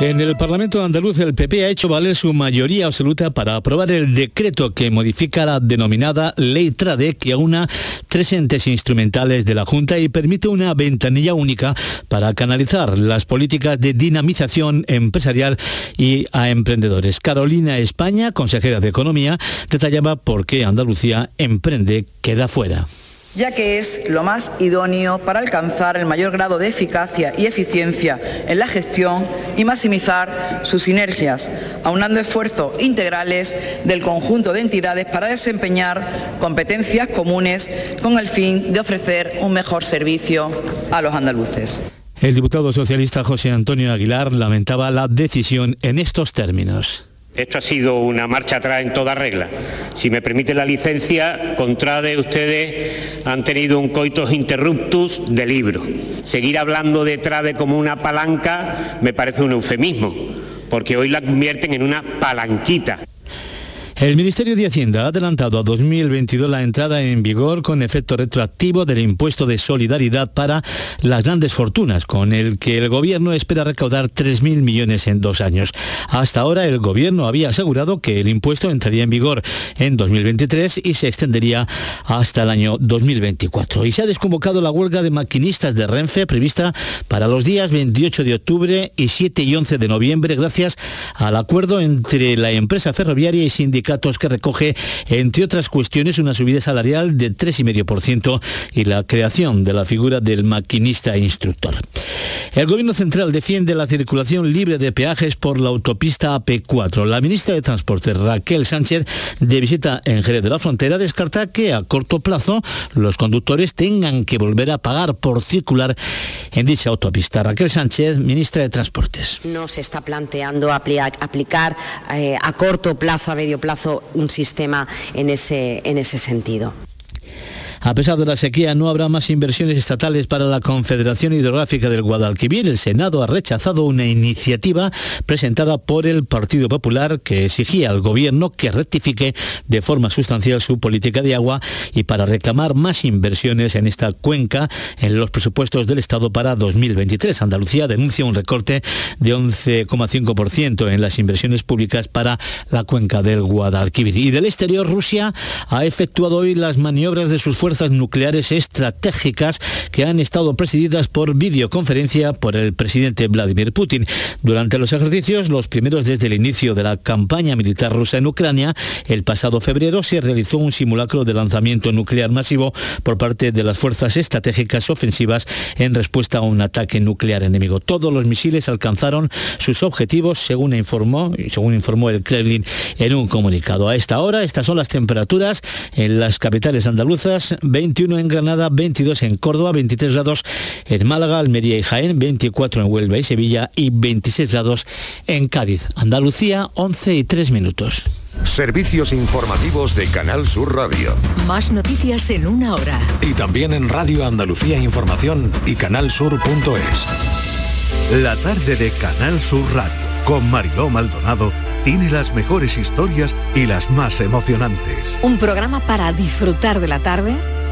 En el Parlamento andaluz el PP ha hecho valer su mayoría absoluta para aprobar el decreto que modifica la denominada Ley Trade que aúna tres entes instrumentales de la Junta y permite una ventanilla única para canalizar las políticas de dinamización empresarial y a emprendedores. Carolina España, consejera de Economía, detallaba por qué Andalucía emprende queda fuera ya que es lo más idóneo para alcanzar el mayor grado de eficacia y eficiencia en la gestión y maximizar sus sinergias, aunando esfuerzos integrales del conjunto de entidades para desempeñar competencias comunes con el fin de ofrecer un mejor servicio a los andaluces. El diputado socialista José Antonio Aguilar lamentaba la decisión en estos términos. Esto ha sido una marcha atrás en toda regla. Si me permite la licencia, contrade ustedes han tenido un coitus interruptus de libro. Seguir hablando de trade como una palanca me parece un eufemismo, porque hoy la convierten en una palanquita. El Ministerio de Hacienda ha adelantado a 2022 la entrada en vigor con efecto retroactivo del impuesto de solidaridad para las grandes fortunas, con el que el Gobierno espera recaudar 3.000 millones en dos años. Hasta ahora el Gobierno había asegurado que el impuesto entraría en vigor en 2023 y se extendería hasta el año 2024. Y se ha desconvocado la huelga de maquinistas de Renfe prevista para los días 28 de octubre y 7 y 11 de noviembre gracias al acuerdo entre la empresa ferroviaria y sindicatos que recoge, entre otras cuestiones, una subida salarial de 3,5% y la creación de la figura del maquinista e instructor. El Gobierno Central defiende la circulación libre de peajes por la autopista AP4. La ministra de Transporte, Raquel Sánchez, de visita en Jerez de la Frontera, descarta que a corto plazo los conductores tengan que volver a pagar por circular en dicha autopista. Raquel Sánchez, ministra de Transportes. No se está planteando aplicar eh, a corto plazo, a medio plazo, un sistema en ese, en ese sentido. A pesar de la sequía, no habrá más inversiones estatales para la Confederación Hidrográfica del Guadalquivir. El Senado ha rechazado una iniciativa presentada por el Partido Popular que exigía al Gobierno que rectifique de forma sustancial su política de agua y para reclamar más inversiones en esta cuenca en los presupuestos del Estado para 2023. Andalucía denuncia un recorte de 11,5% en las inversiones públicas para la cuenca del Guadalquivir. Y del exterior, Rusia ha efectuado hoy las maniobras de sus fuerzas nucleares estratégicas que han estado presididas por videoconferencia por el presidente Vladimir Putin. Durante los ejercicios, los primeros desde el inicio de la campaña militar rusa en Ucrania, el pasado febrero se realizó un simulacro de lanzamiento nuclear masivo por parte de las fuerzas estratégicas ofensivas en respuesta a un ataque nuclear enemigo. Todos los misiles alcanzaron sus objetivos, según informó, según informó el Kremlin en un comunicado. A esta hora, estas son las temperaturas en las capitales andaluzas. 21 en Granada, 22 en Córdoba, 23 grados en Málaga, Almería y Jaén, 24 en Huelva y Sevilla y 26 grados en Cádiz. Andalucía, 11 y 3 minutos. Servicios informativos de Canal Sur Radio. Más noticias en una hora. Y también en Radio Andalucía Información y canalsur.es. La tarde de Canal Sur Radio con Mariló Maldonado tiene las mejores historias y las más emocionantes. Un programa para disfrutar de la tarde,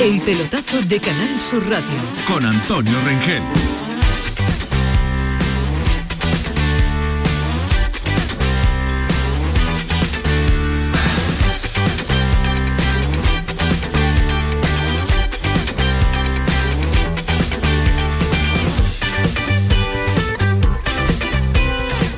El pelotazo de Canal Sur Radio. Con Antonio Rengel.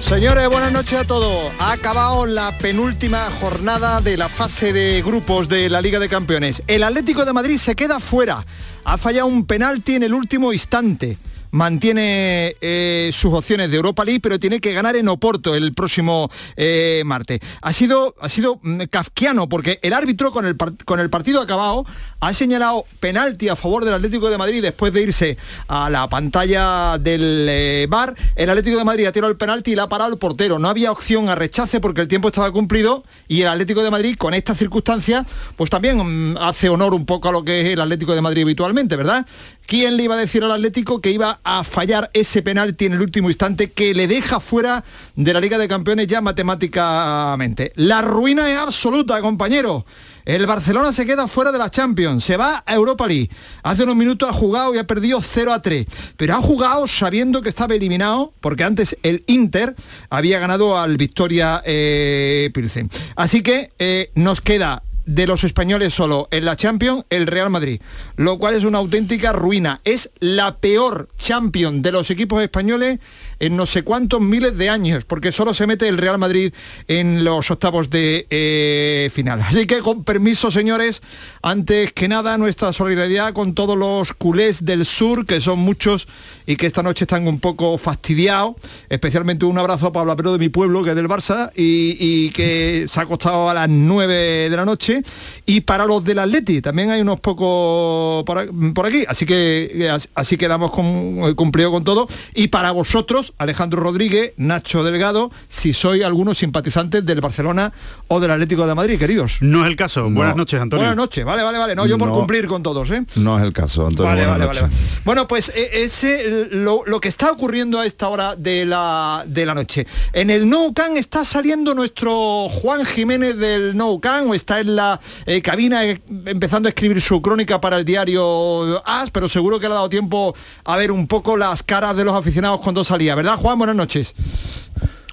Señores, buenas noches a todos. Ha acabado la penúltima jornada de la fase de grupos de la Liga de Campeones. El Atlético de Madrid se queda fuera. Ha fallado un penalti en el último instante mantiene eh, sus opciones de Europa League, pero tiene que ganar en Oporto el próximo eh, martes. Ha sido, ha sido mm, kafkiano porque el árbitro con el, con el partido acabado ha señalado penalti a favor del Atlético de Madrid después de irse a la pantalla del eh, bar. El Atlético de Madrid ha tirado el penalti y la ha parado el portero. No había opción a rechace porque el tiempo estaba cumplido y el Atlético de Madrid con estas circunstancias pues también mm, hace honor un poco a lo que es el Atlético de Madrid habitualmente, ¿verdad? ¿Quién le iba a decir al Atlético que iba a fallar ese penalti en el último instante que le deja fuera de la Liga de Campeones ya matemáticamente? La ruina es absoluta, compañero. El Barcelona se queda fuera de la Champions, se va a Europa League. Hace unos minutos ha jugado y ha perdido 0 a 3, pero ha jugado sabiendo que estaba eliminado, porque antes el Inter había ganado al Victoria eh, Pilsen. Así que eh, nos queda de los españoles solo en la Champions el Real Madrid, lo cual es una auténtica ruina. Es la peor Champions de los equipos españoles en no sé cuántos miles de años, porque solo se mete el Real Madrid en los octavos de eh, final. Así que con permiso, señores, antes que nada, nuestra solidaridad con todos los culés del sur, que son muchos y que esta noche están un poco fastidiados. Especialmente un abrazo a Pablo Apero de mi pueblo, que es del Barça, y, que se ha acostado a las 9 de la noche. Y para los del Atleti, también hay unos pocos por, aquí. Así que así quedamos con, cumplido con todo. Y para vosotros, Alejandro Rodríguez, Nacho Delgado, si sois algunos simpatizantes del Barcelona o del Atlético de Madrid, queridos. No es el caso. Buenas noches, Antonio. Buenas noches, vale, vale, vale. No, yo por cumplir con todos, ¿eh? No es el caso, Antonio. Vale, vale, vale, Bueno, pues e, ese lo, que está ocurriendo a esta hora de la, de la noche. En el No Can está saliendo nuestro Juan Jiménez del No Can, o está en la eh, cabina eh, empezando a escribir su crónica para el diario AS, pero seguro que le ha dado tiempo a ver un poco las caras de los aficionados cuando salía. ¿Verdad, Juan? Buenas noches.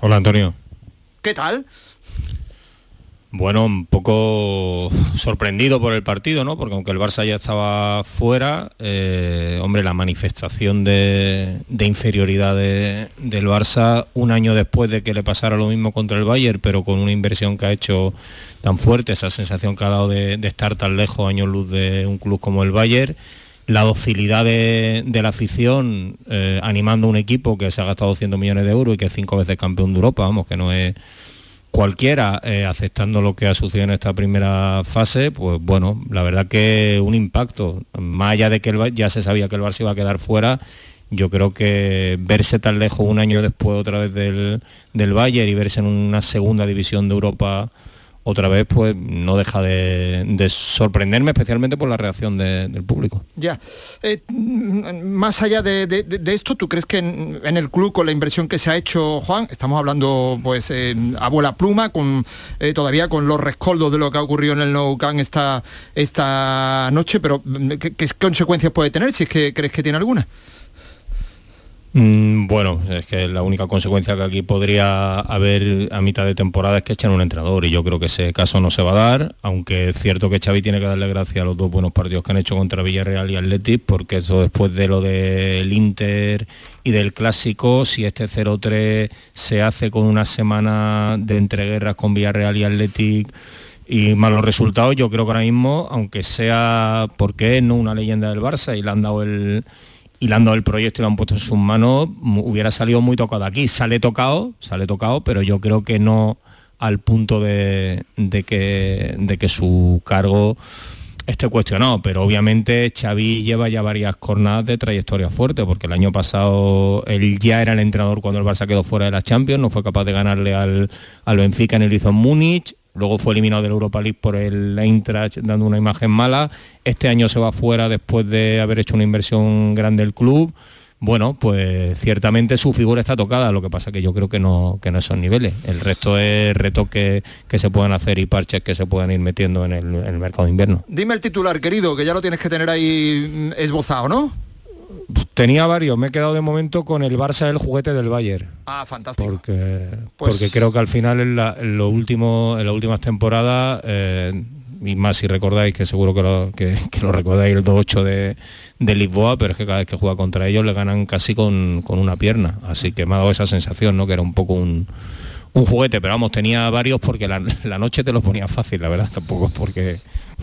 Hola, Antonio. ¿Qué tal? Bueno, un poco sorprendido por el partido, ¿no? Porque aunque el Barça ya estaba fuera, eh, hombre, la manifestación de, inferioridad del Barça un año después de que le pasara lo mismo contra el Bayern, pero con una inversión que ha hecho tan fuerte, esa sensación que ha dado de, de estar tan lejos, años luz de un club como el Bayern, la docilidad de, la afición eh, animando a un equipo que se ha gastado 200 millones de euros y que es cinco veces campeón de Europa, vamos, que no es cualquiera eh, aceptando lo que ha sucedido en esta primera fase, pues bueno, la verdad que un impacto, más allá de que ya se sabía que el Barça iba a quedar fuera, yo creo que verse tan lejos un año después otra vez del, del Bayern y verse en una segunda división de Europa otra vez pues no deja de, sorprenderme especialmente por la reacción del público. Ya. Eh, más allá de, esto, ¿tú crees que en, el club con la inversión que se ha hecho, Juan, estamos hablando pues a bola pluma, con eh, todavía con los rescoldos de lo que ha ocurrido en el Nou Camp esta, esta noche, pero ¿qué, ¿qué consecuencias puede tener si es que crees que tiene alguna? Mm, bueno, es que la única consecuencia que aquí podría haber a mitad de temporada es que echen un entrenador y yo creo que ese caso no se va a dar, aunque es cierto que Xavi tiene que darle gracias a los dos buenos partidos que han hecho contra Villarreal y Athletic, porque eso después de lo del Inter y del Clásico, si este 0-3 se hace con una semana de entreguerras con Villarreal y Athletic y malos resultados, yo creo que ahora mismo, aunque sea porque no una leyenda del Barça y le han dado el y le han dado el proyecto y lo han puesto en sus manos, hubiera salido muy tocado aquí. Sale tocado, sale tocado, pero yo creo que no al punto de, que, su cargo esté cuestionado, pero obviamente Xavi lleva ya varias jornadas de trayectoria fuerte, porque el año pasado él ya era el entrenador cuando el Barça quedó fuera de la Champions, no fue capaz de ganarle al, al Benfica en el Izon Múnich, Luego fue eliminado del Europa League por el Eintracht dando una imagen mala. Este año se va fuera después de haber hecho una inversión grande el club. Bueno, pues ciertamente su figura está tocada, lo que pasa que yo creo que no, que no son niveles. El resto es retoques que se pueden hacer y parches que se puedan ir metiendo en el, en el mercado de invierno. Dime el titular, querido, que ya lo tienes que tener ahí esbozado, ¿no? Tenía varios, me he quedado de momento con el Barça el juguete del Bayern. Ah, fantástico. Porque, pues porque creo que al final en, lo último, en las últimas temporadas eh, y más si recordáis, que seguro que lo, que, lo recordáis, el 2-8 de, de, Lisboa, pero es que cada vez que juega contra ellos le ganan casi con, con una pierna. Así que me ha dado esa sensación, ¿no? Que era un poco un, un juguete, pero vamos, tenía varios porque la, noche te los ponía fácil, la verdad, tampoco es porque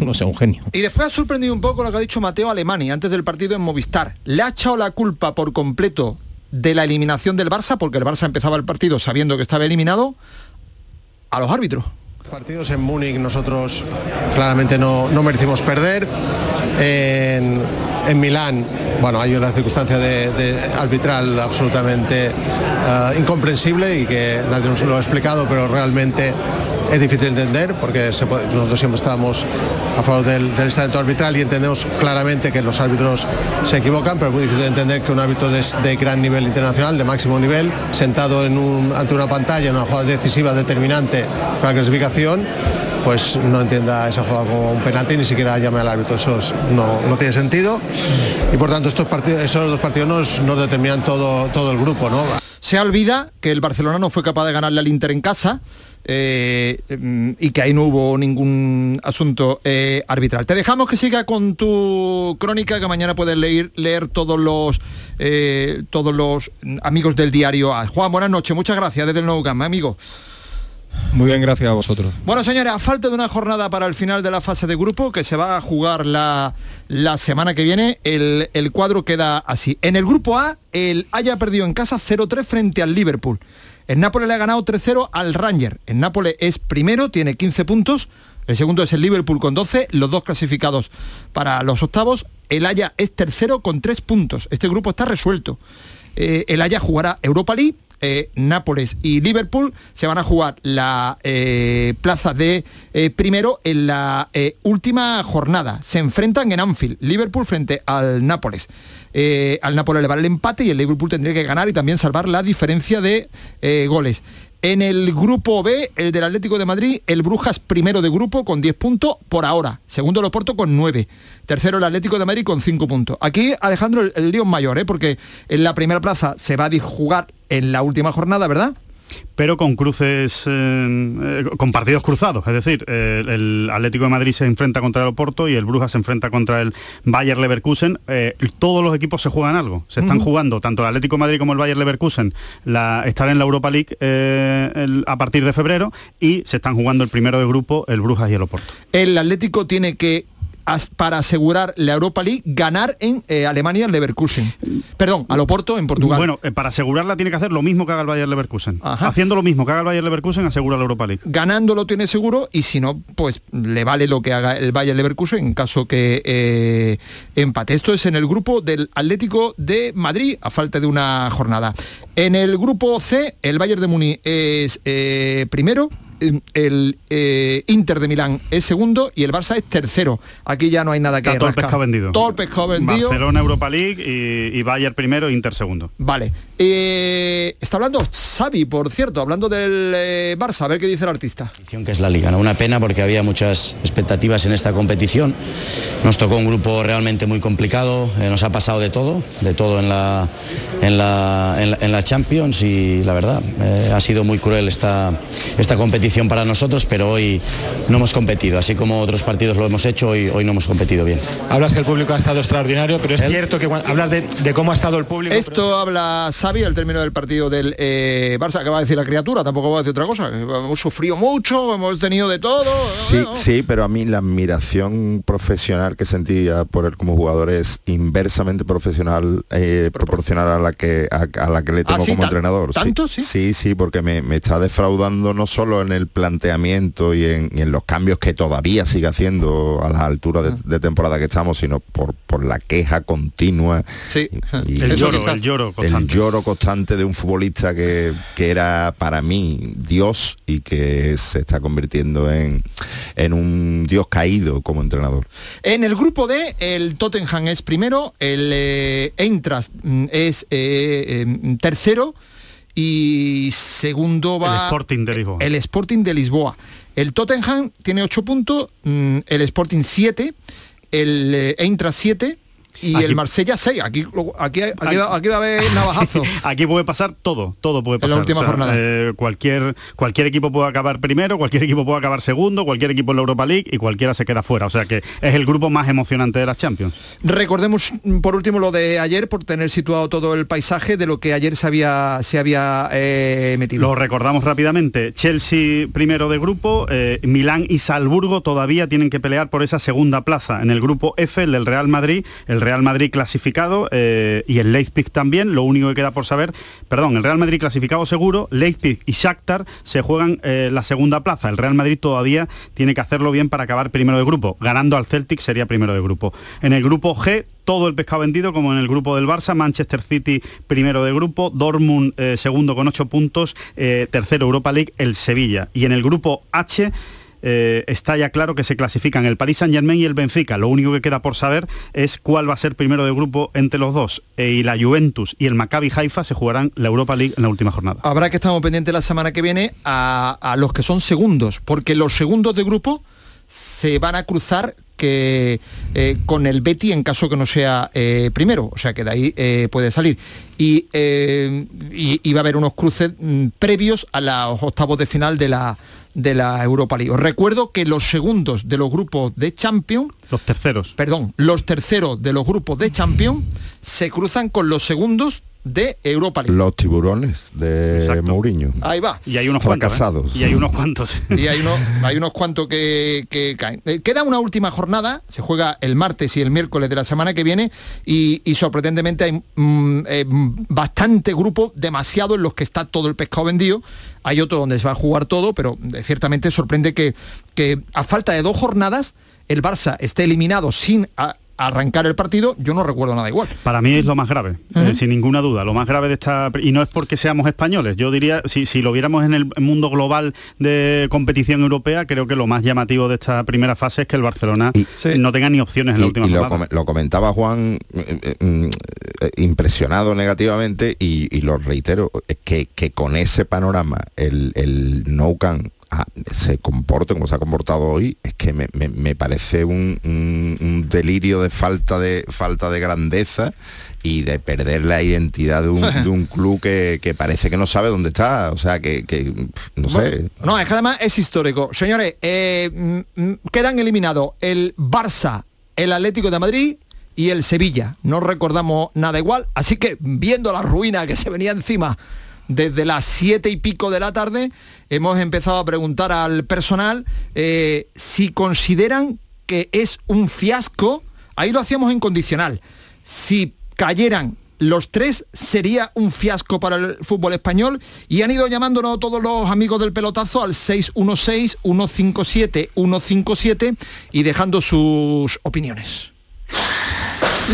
no sea un genio. Y después ha sorprendido un poco lo que ha dicho Mateo Alemani antes del partido en Movistar. Le ha echado la culpa por completo de la eliminación del Barça, porque el Barça empezaba el partido sabiendo que estaba eliminado, a los árbitros. Partidos en Múnich nosotros claramente no, no merecimos perder. En, en Milán, bueno, hay una circunstancia de, arbitral absolutamente eh, incomprensible y que nadie nos lo ha explicado, pero realmente es difícil de entender porque nosotros siempre estamos a favor del, del arbitral y entendemos claramente que los árbitros se equivocan, pero es muy difícil de entender que un árbitro de, gran nivel internacional, de máximo nivel, sentado ante una pantalla en una jugada decisiva determinante para la clasificación, pues no entienda esa jugada como un penalti ni siquiera llame al árbitro. Eso no, tiene sentido. Y por tanto estos partidos, esos dos partidos nos, determinan todo, todo el grupo. ¿no? Se olvida que el Barcelona no fue capaz de ganarle al Inter en casa. Eh, y que ahí no hubo ningún asunto eh, arbitral. Te dejamos que siga con tu crónica, que mañana puedes leer, todos los eh, todos los amigos del diario Juan, buenas noches, muchas gracias desde el Nou Camp, amigo. Muy bien, gracias a vosotros. Bueno, señores, a falta de una jornada para el final de la fase de grupo, que se va a jugar la, la semana que viene, el, el, cuadro queda así. En el grupo A, el haya perdido en casa 0-3 frente al Liverpool. El Nápoles le ha ganado 3-0 al Ranger. El Nápoles es primero, tiene 15 puntos. El segundo es el Liverpool con 12, los dos clasificados para los octavos. El Haya es tercero con 3 puntos. Este grupo está resuelto. Eh, el Haya jugará Europa League eh, Nápoles y Liverpool se van a jugar la eh, plaza de eh, primero en la última jornada. Se enfrentan en Anfield, Liverpool frente al Nápoles. al Nápoles le vale el empate y el Liverpool tendría que ganar y también salvar la diferencia de goles. En el grupo B, el del Atlético de Madrid, el Brujas primero de grupo con 10 puntos por ahora. Segundo el Oporto con 9. Tercero el Atlético de Madrid con 5 puntos. Aquí, Alejandro, el, el lío mayor, ¿eh? porque en la primera plaza se va a jugar en la última jornada, ¿verdad? Pero con cruces, eh, eh, con partidos cruzados. Es decir, el Atlético de Madrid se enfrenta contra el Oporto y el Brujas se enfrenta contra el Bayer Leverkusen. Eh, todos los equipos se juegan algo. Se están jugando, tanto el Atlético de Madrid como el Bayer Leverkusen, la, estar en la Europa League a partir de febrero y se están jugando el primero de grupo, el Brujas y el Oporto. El Atlético tiene que para asegurar la Europa League ganar en eh, Alemania el Leverkusen. Perdón, al Oporto en Portugal. Bueno, eh, para asegurarla tiene que hacer lo mismo que haga el Bayern Leverkusen. Haciendo lo mismo que haga el Bayern Leverkusen asegura la Europa League. Ganando lo tiene seguro y si no, pues le vale lo que haga el Bayern Leverkusen en caso que eh, empate. Esto es en el grupo del Atlético de Madrid a falta de una jornada. En el grupo C, el Bayern de Muni es primero el eh, Inter de Milán es segundo y el Barça es tercero. Aquí ya no hay nada que Todo el pescado vendido. Todo el pescado vendido. Barcelona Europa League y, Bayern primero, Inter segundo. Vale. Eh, está hablando Xavi, por cierto, hablando del eh, Barça, a ver qué dice el artista. Que es la liga, ¿no? Una pena porque había muchas expectativas en esta competición. Nos tocó un grupo realmente muy complicado, nos ha pasado de todo, de todo en la, en la, en la, Champions y la verdad, ha sido muy cruel esta, esta competición para nosotros, pero hoy no hemos competido, así como otros partidos lo hemos hecho, hoy, hoy no hemos competido bien. Hablas que el público ha estado extraordinario, pero es cierto que hablas de, cómo ha estado el público. Esto habla Xavi al término del partido del eh, Barça, que va a decir la criatura, tampoco va a decir otra cosa. Hemos sufrido mucho, hemos tenido de todo. Sí, sí, pero a mí la admiración profesional que sentía por él como jugador es inversamente profesional, eh, proporcional a la que a, la que le tengo ¿Ah, como entrenador. ¿Tanto? Sí, sí, sí, porque me, me está defraudando no solo en el el planteamiento y en, los cambios que todavía sigue haciendo a las alturas de, temporada que estamos, sino por, por la queja continua. Y, el, lloro, el, lloro, constante. el lloro constante de un futbolista que, que, era para mí Dios y que se está convirtiendo en, en un Dios caído como entrenador. En el grupo D, el Tottenham es primero, el eh, Eintracht mm, es eh, em, tercero, y segundo va... El Sporting de Lisboa. El Sporting de Lisboa. El Tottenham tiene 8 puntos, mm, el Sporting 7, el eh, Eintracht 7 y el Marsella 6. Aquí, aquí, aquí, va, aquí va a haber navajazo. Aquí, puede pasar todo, todo puede pasar. En la última jornada. Eh, cualquier, cualquier equipo puede acabar primero, cualquier equipo puede acabar segundo, cualquier equipo en la Europa League y cualquiera se queda fuera. O sea que es el grupo más emocionante de las Champions. Recordemos mm, por último lo de ayer, por tener situado todo el paisaje de lo que ayer se había, se había eh, metido. Lo recordamos rápidamente. Chelsea primero de grupo, eh, Milán y Salzburgo todavía tienen que pelear por esa segunda plaza. En el grupo F, el del Real Madrid, el Real Madrid clasificado eh, y el Leipzig también. Lo único que queda por saber, perdón, el Real Madrid clasificado seguro, Leipzig y Shakhtar se juegan la segunda plaza. El Real Madrid todavía tiene que hacerlo bien para acabar primero de grupo. Ganando al Celtic sería primero de grupo. En el grupo G todo el pescado vendido como en el grupo del Barça, Manchester City primero de grupo, Dortmund eh, segundo con ocho puntos, eh, tercero Europa League, el Sevilla. Y en el grupo H eh, está ya claro que se clasifican el Paris Saint Germain y el Benfica. Lo único que queda por saber es cuál va a ser primero de grupo entre los dos. y la Juventus y el Maccabi Haifa se jugarán la Europa League en la última jornada. Habrá que estar pendientes la semana que viene a los que son segundos, porque los segundos de grupo se van a cruzar que eh, con el Betty en caso que no sea eh, primero, o sea que de ahí eh, puede salir. Y, y, va a haber unos cruces mm, previos a los octavos de final de la, de la Europa League. Os recuerdo que los segundos de los grupos de Champions, los terceros, perdón, los terceros de los grupos de Champions se cruzan con los segundos de Europa League. Los tiburones de Mourinho. Ahí va. Y hay unos fracasados. Cuantos, Y hay unos cuantos. y hay, unos, hay unos cuantos que, caen. Eh, queda una última jornada, se juega el martes y el miércoles de la semana que viene y, sorprendentemente hay mm, eh, bastante grupo, demasiado en los que está todo el pescado vendido. Hay otro donde se va a jugar todo, pero eh, ciertamente sorprende que, que a falta de dos jornadas el Barça esté eliminado sin arrancar el partido, yo no recuerdo nada igual. Para mí es lo más grave, eh, sin ninguna duda. Lo más grave de esta... Y no es porque seamos españoles. Yo diría, si, si lo viéramos en el mundo global de competición europea, creo que lo más llamativo de esta primera fase es que el Barcelona no tenga ni opciones en la última y lo, comentaba Juan eh, eh, mm, impresionado negativamente y, lo reitero, es que, que con ese panorama el, el No Can se comporte como se ha comportado hoy, es que me, parece un, delirio de falta de falta de grandeza y de perder la identidad de un, club que, parece que no sabe dónde está. O sea, que, no sé. No, es que además es histórico. Señores, eh, mm, mm, quedan eliminados el Barça, el Atlético de Madrid y el Sevilla. No recordamos nada igual. Así que viendo la ruina que se venía encima desde las siete y pico de la tarde hemos empezado a preguntar al personal eh, si consideran que es un fiasco, ahí lo hacíamos en condicional, si cayeran los tres sería un fiasco para el fútbol español y han ido llamándonos todos los amigos del pelotazo al 616-157-157 y dejando sus opiniones.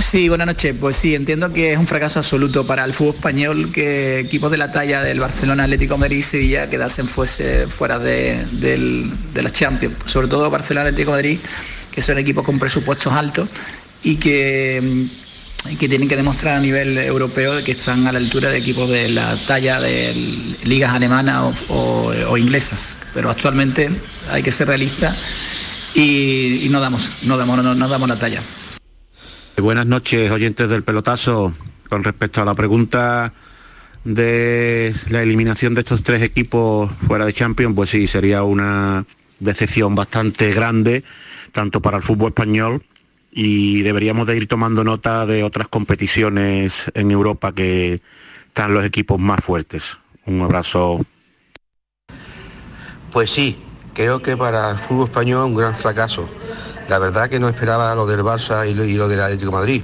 Sí, buenas noches. Pues sí, entiendo que es un fracaso absoluto para el fútbol español que equipos de la talla del Barcelona, Atlético Madrid y Sevilla quedasen fuese fuera de, de las Champions. Sobre todo Barcelona, Atlético Madrid, que son equipos con presupuestos altos y que tienen que demostrar a nivel europeo que están a la altura de equipos de la talla de ligas alemanas o, inglesas. Pero actualmente hay que ser realista y, no damos, no damos, no damos la talla. Buenas noches, oyentes del pelotazo. Con respecto a la pregunta de la eliminación de estos tres equipos fuera de Champions, pues sí, sería una decepción bastante grande, tanto para el fútbol español y deberíamos de ir tomando nota de otras competiciones en Europa que están los equipos más fuertes. Un abrazo. Pues sí, creo que para el fútbol español un gran fracaso la verdad que no esperaba lo del Barça y lo, del Atlético Madrid.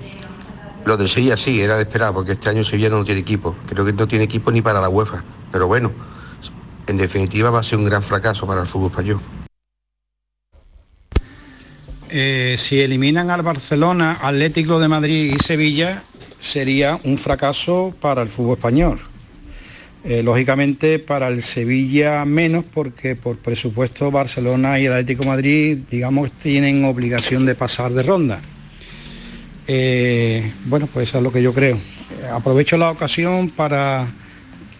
Lo del Sevilla sí, era de esperar, porque este año Sevilla no tiene equipo. Creo que no tiene equipo ni para la UEFA. Pero bueno, en definitiva va a ser un gran fracaso para el fútbol español. Eh, si eliminan al Barcelona, Atlético de Madrid y Sevilla, sería un fracaso para el fútbol español. Eh, lógicamente para el Sevilla menos porque por presupuesto Barcelona y el Atlético Madrid digamos tienen obligación de pasar de ronda. Eh, bueno, pues eso es lo que yo creo. Aprovecho la ocasión para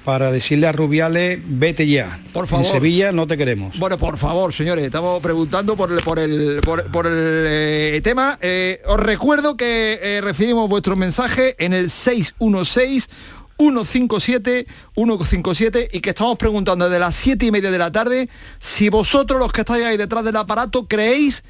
para decirle a Rubiales, vete ya. Por favor. En Sevilla no te queremos. Bueno, por favor, señores, estamos preguntando por el, por el, por, por el eh, tema. Eh, os recuerdo que eh, recibimos vuestro mensaje en el 616 157 157 y que estamos preguntando desde las 7 y media de la tarde si vosotros los que estáis ahí detrás del aparato creéis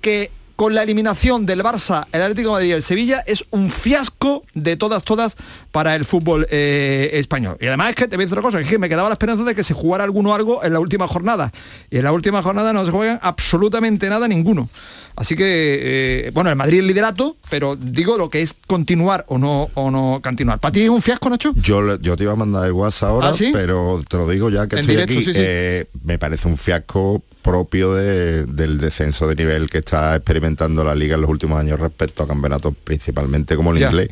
que con la eliminación del Barça, el Atlético de Madrid el Sevilla es un fiasco de todas, todas para el fútbol eh, español. Y además es que te voy a decir otra cosa, es que me quedaba la esperanza de que se jugara alguno algo en la última jornada. Y en la última jornada no se juegan absolutamente nada ninguno. Así que, eh, bueno, el Madrid es liderato, pero digo lo que es continuar o no o no continuar. ¿Para ti es un fiasco, Nacho? Yo, yo te iba a mandar el WhatsApp ahora, ¿Ah, sí? pero te lo digo ya que En estoy directo, aquí. sí, sí. eh, me parece un fiasco propio de- del descenso de nivel que está experimentando la liga en los últimos años respecto a campeonatos principalmente como el Ya. inglés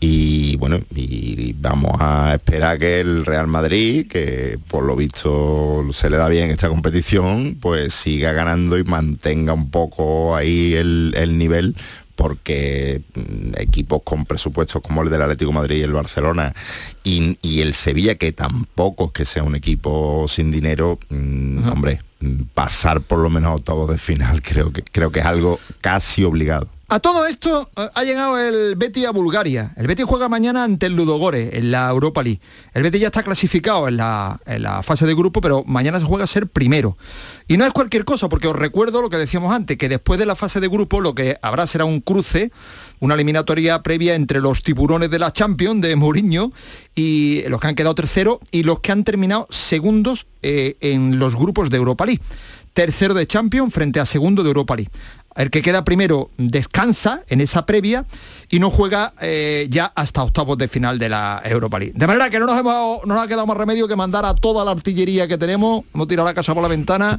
y bueno y vamos a esperar que el Real Madrid que por lo visto se le da bien esta competición pues siga ganando y mantenga un poco ahí el, el nivel porque mm, equipos con presupuestos como el del Atlético de Madrid y el Barcelona y, y el Sevilla, que tampoco es que sea un equipo sin dinero, mm, hombre, mm, pasar por lo menos a octavos de final creo que, creo que es algo casi obligado. A todo esto eh, ha llegado el Betis a Bulgaria. El Betis juega mañana ante el Ludogore en la Europa League. El Betis ya está clasificado en la, en la fase de grupo, pero mañana se juega a ser primero. Y no es cualquier cosa, porque os recuerdo lo que decíamos antes, que después de la fase de grupo lo que habrá será un cruce, una eliminatoria previa entre los tiburones de la Champions de Mourinho y los que han quedado tercero y los que han terminado segundos eh, en los grupos de Europa League. Tercero de Champions frente a segundo de Europa League. El que queda primero descansa en esa previa y no juega eh, ya hasta octavos de final de la Europa League. De manera que no nos, hemos, no nos ha quedado más remedio que mandar a toda la artillería que tenemos, hemos tirado la casa por la ventana,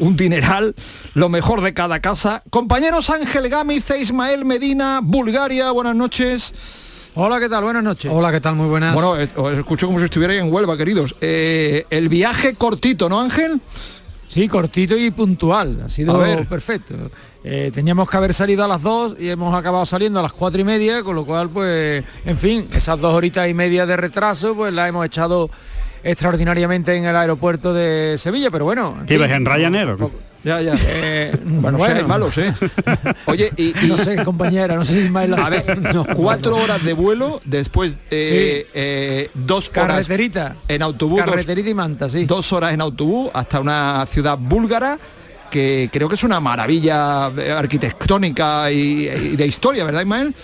un dineral, lo mejor de cada casa. Compañeros Ángel Gámez, Ismael Medina, Bulgaria, buenas noches. Hola, ¿qué tal? Buenas noches. Hola, ¿qué tal? Muy buenas. Bueno, es- os escucho como si estuvierais en Huelva, queridos. Eh, el viaje cortito, ¿no, Ángel? Sí, cortito y puntual. Ha sido A ver. perfecto. Eh, teníamos que haber salido a las dos y hemos acabado saliendo a las cuatro y media, con lo cual, pues, en fin, esas dos horitas y media de retraso, pues las hemos echado extraordinariamente en el aeropuerto de Sevilla, pero bueno. en ¿Qué ibas en Ryanair o qué? Ya, ya. Eh, Bueno, bueno. seáis malos, ¿eh? Oye, y, y- No sé, compañera, no sé si lo A ver, No. cuatro horas de vuelo, después eh, Sí. eh, dos horas Carreterita. en autobús, dos, Carreterita y manta, sí. dos horas en autobús hasta una ciudad búlgara que creo que es una maravilla arquitectónica y, y de historia, ¿verdad, Ismael?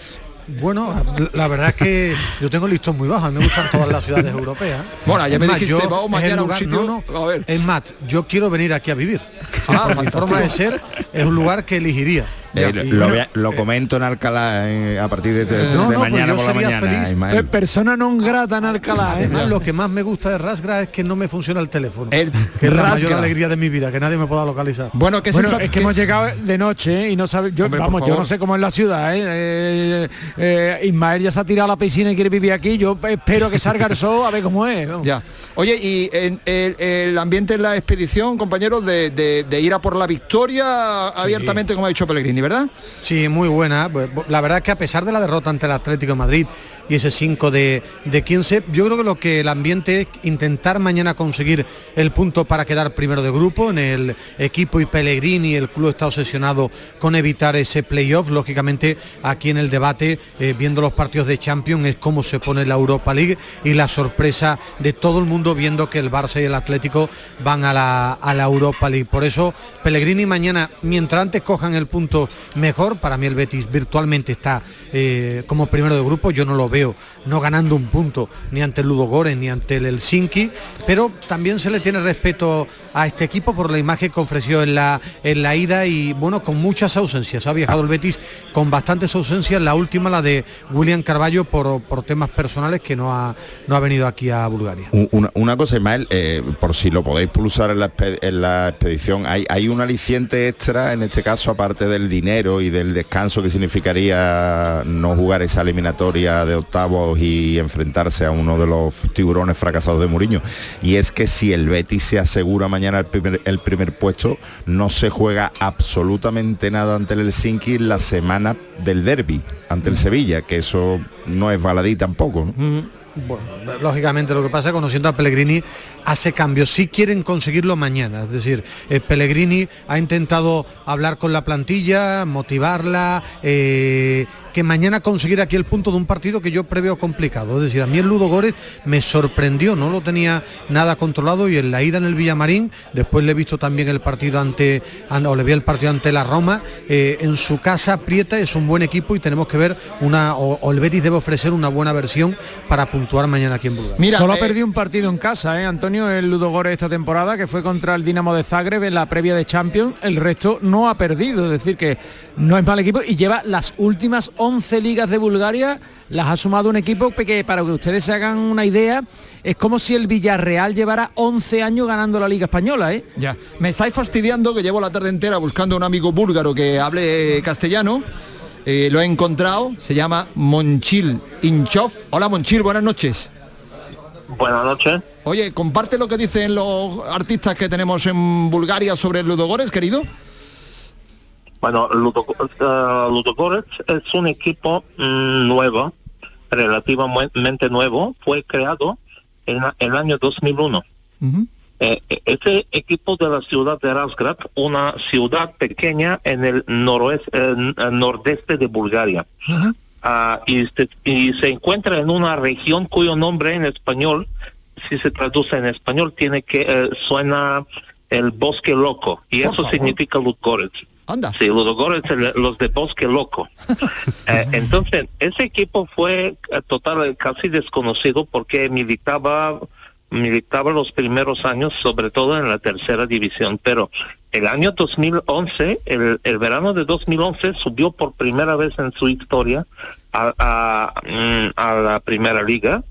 Bueno, la- verdad es que yo tengo el listón muy bajo, a mí me gustan todas las ciudades europeas. Bueno, ya Es me más, dijiste, yo- vamos mañana a un lugar- sitio- No, no, a ver. es más, yo quiero venir aquí a vivir. Ah, mi forma de ser, es un lugar que elegiría. Eh, lo, bueno, voy a- lo comento en Alcalá eh, a partir de, de- de No, no, pues mañana por la mañana, feliz. Persona non grata en Alcalá, ¿eh? Además, lo que más me gusta de Rasgra es que no me funciona el teléfono. El que es la mayor alegría de mi vida, que nadie me pueda localizar. Bueno, que Bueno, es que hemos llegado de noche ¿eh? y no sabe, yo, Hombre, por vamos, yo favor. no sé cómo es la ciudad, ¿eh? Eh, eh, Ismael ya se ha tirado a la piscina y quiere vivir aquí, yo espero que salga el sol a ver cómo es. Ya. Oye, y en- el, el ambiente en la expedición, compañeros, de, de- de ir a por la victoria abiertamente, como ha dicho Pellegrini, ¿verdad? Sí, muy buena. Pues, La verdad es que a pesar de la derrota ante el Atlético de Madrid y ese 5 de, de 15, yo creo que lo que el ambiente es intentar mañana conseguir el punto para quedar primero de grupo. En el equipo y Pellegrini, el club está obsesionado con evitar ese playoff. Lógicamente, aquí en el debate, eh, viendo los partidos de Champions, es cómo se pone la Europa League y la sorpresa de todo el mundo viendo que el Barça y el Atlético van a la, a la Europa League. Por eso, Pellegrini mañana, mientras antes cojan el punto mejor, para mí el Betis virtualmente está eh, como primero de grupo, yo no lo veo no ganando un punto ni ante el Ludogorets ni ante el Helsinki, pero también se le tiene respeto a este equipo por la imagen que ofreció en la, en la ida y bueno, con muchas ausencias. Ha viajado el Betis con bastantes ausencias, la última la de William Carballo por, por temas personales que no ha, no ha venido aquí a Bulgaria. Un- Una, cosa, Ismael, eh, por si lo podéis pulsar en la, en la expedición, ¿hay, hay un aliciente extra, en este caso, aparte del dinero y del descanso que significaría no jugar esa eliminatoria de octavos y enfrentarse a uno de los tiburones fracasados de Mourinho? Y es que si el Betis se asegura mañana el primer, el primer puesto, no se juega absolutamente nada ante el Helsinki la semana del derby, ante el Sevilla, que eso no es baladí tampoco, ¿no? Bueno, lógicamente lo que pasa conociendo a Pellegrini hace cambios. Si quieren conseguirlo mañana, es decir, eh, Pellegrini ha intentado hablar con la plantilla, motivarla, eh, que mañana conseguir aquí el punto de un partido que yo preveo complicado. Es decir, a mí el Ludo Górez me sorprendió, no lo tenía nada controlado y en la ida en el Villamarín, después le he visto también el partido ante, o le vi el partido ante la Roma, eh, en su casa Prieta es un buen equipo y tenemos que ver una, o, el Betis debe ofrecer una buena versión para puntuar mañana aquí en Bulgaria. Mira, solo ha perdido un partido en casa, ¿eh, Antonio, el Ludo Górez esta temporada, que fue contra el Dinamo de Zagreb en la previa de Champions, el resto no ha perdido, es decir, que no es mal equipo y lleva las últimas 11 ligas de Bulgaria, las ha sumado un equipo que para que ustedes se hagan una idea, es como si el Villarreal llevara 11 años ganando la Liga Española, ¿eh? Ya, me estáis fastidiando que llevo la tarde entera buscando un amigo búlgaro que hable castellano. Eh, lo he encontrado, se llama Monchil Inchov. Hola Monchil, buenas noches. Buenas noches. Oye, comparte lo que dicen los artistas que tenemos en Bulgaria sobre el Ludogores, querido. Bueno, Ludogorets es un equipo mm, nuevo, relativamente nuevo, fue creado en el año 2001. Eh, ese equipo de la ciudad de Razgrad, una ciudad pequeña en el noroeste, nordeste de Bulgaria. Ah, y, se, encuentra en una región cuyo nombre en español, si se traduce en español, tiene que eh, suena el bosque loco y eso significa Ludogorets. Anda. Sí, Ludogorets, los de bosque loco. Eh, entonces, ese equipo fue total, casi desconocido porque militaba militaba los primeros años, sobre todo en la tercera división, pero el año 2011, el, el verano de 2011, subió por primera vez en su historia a, a, mm, a la primera liga.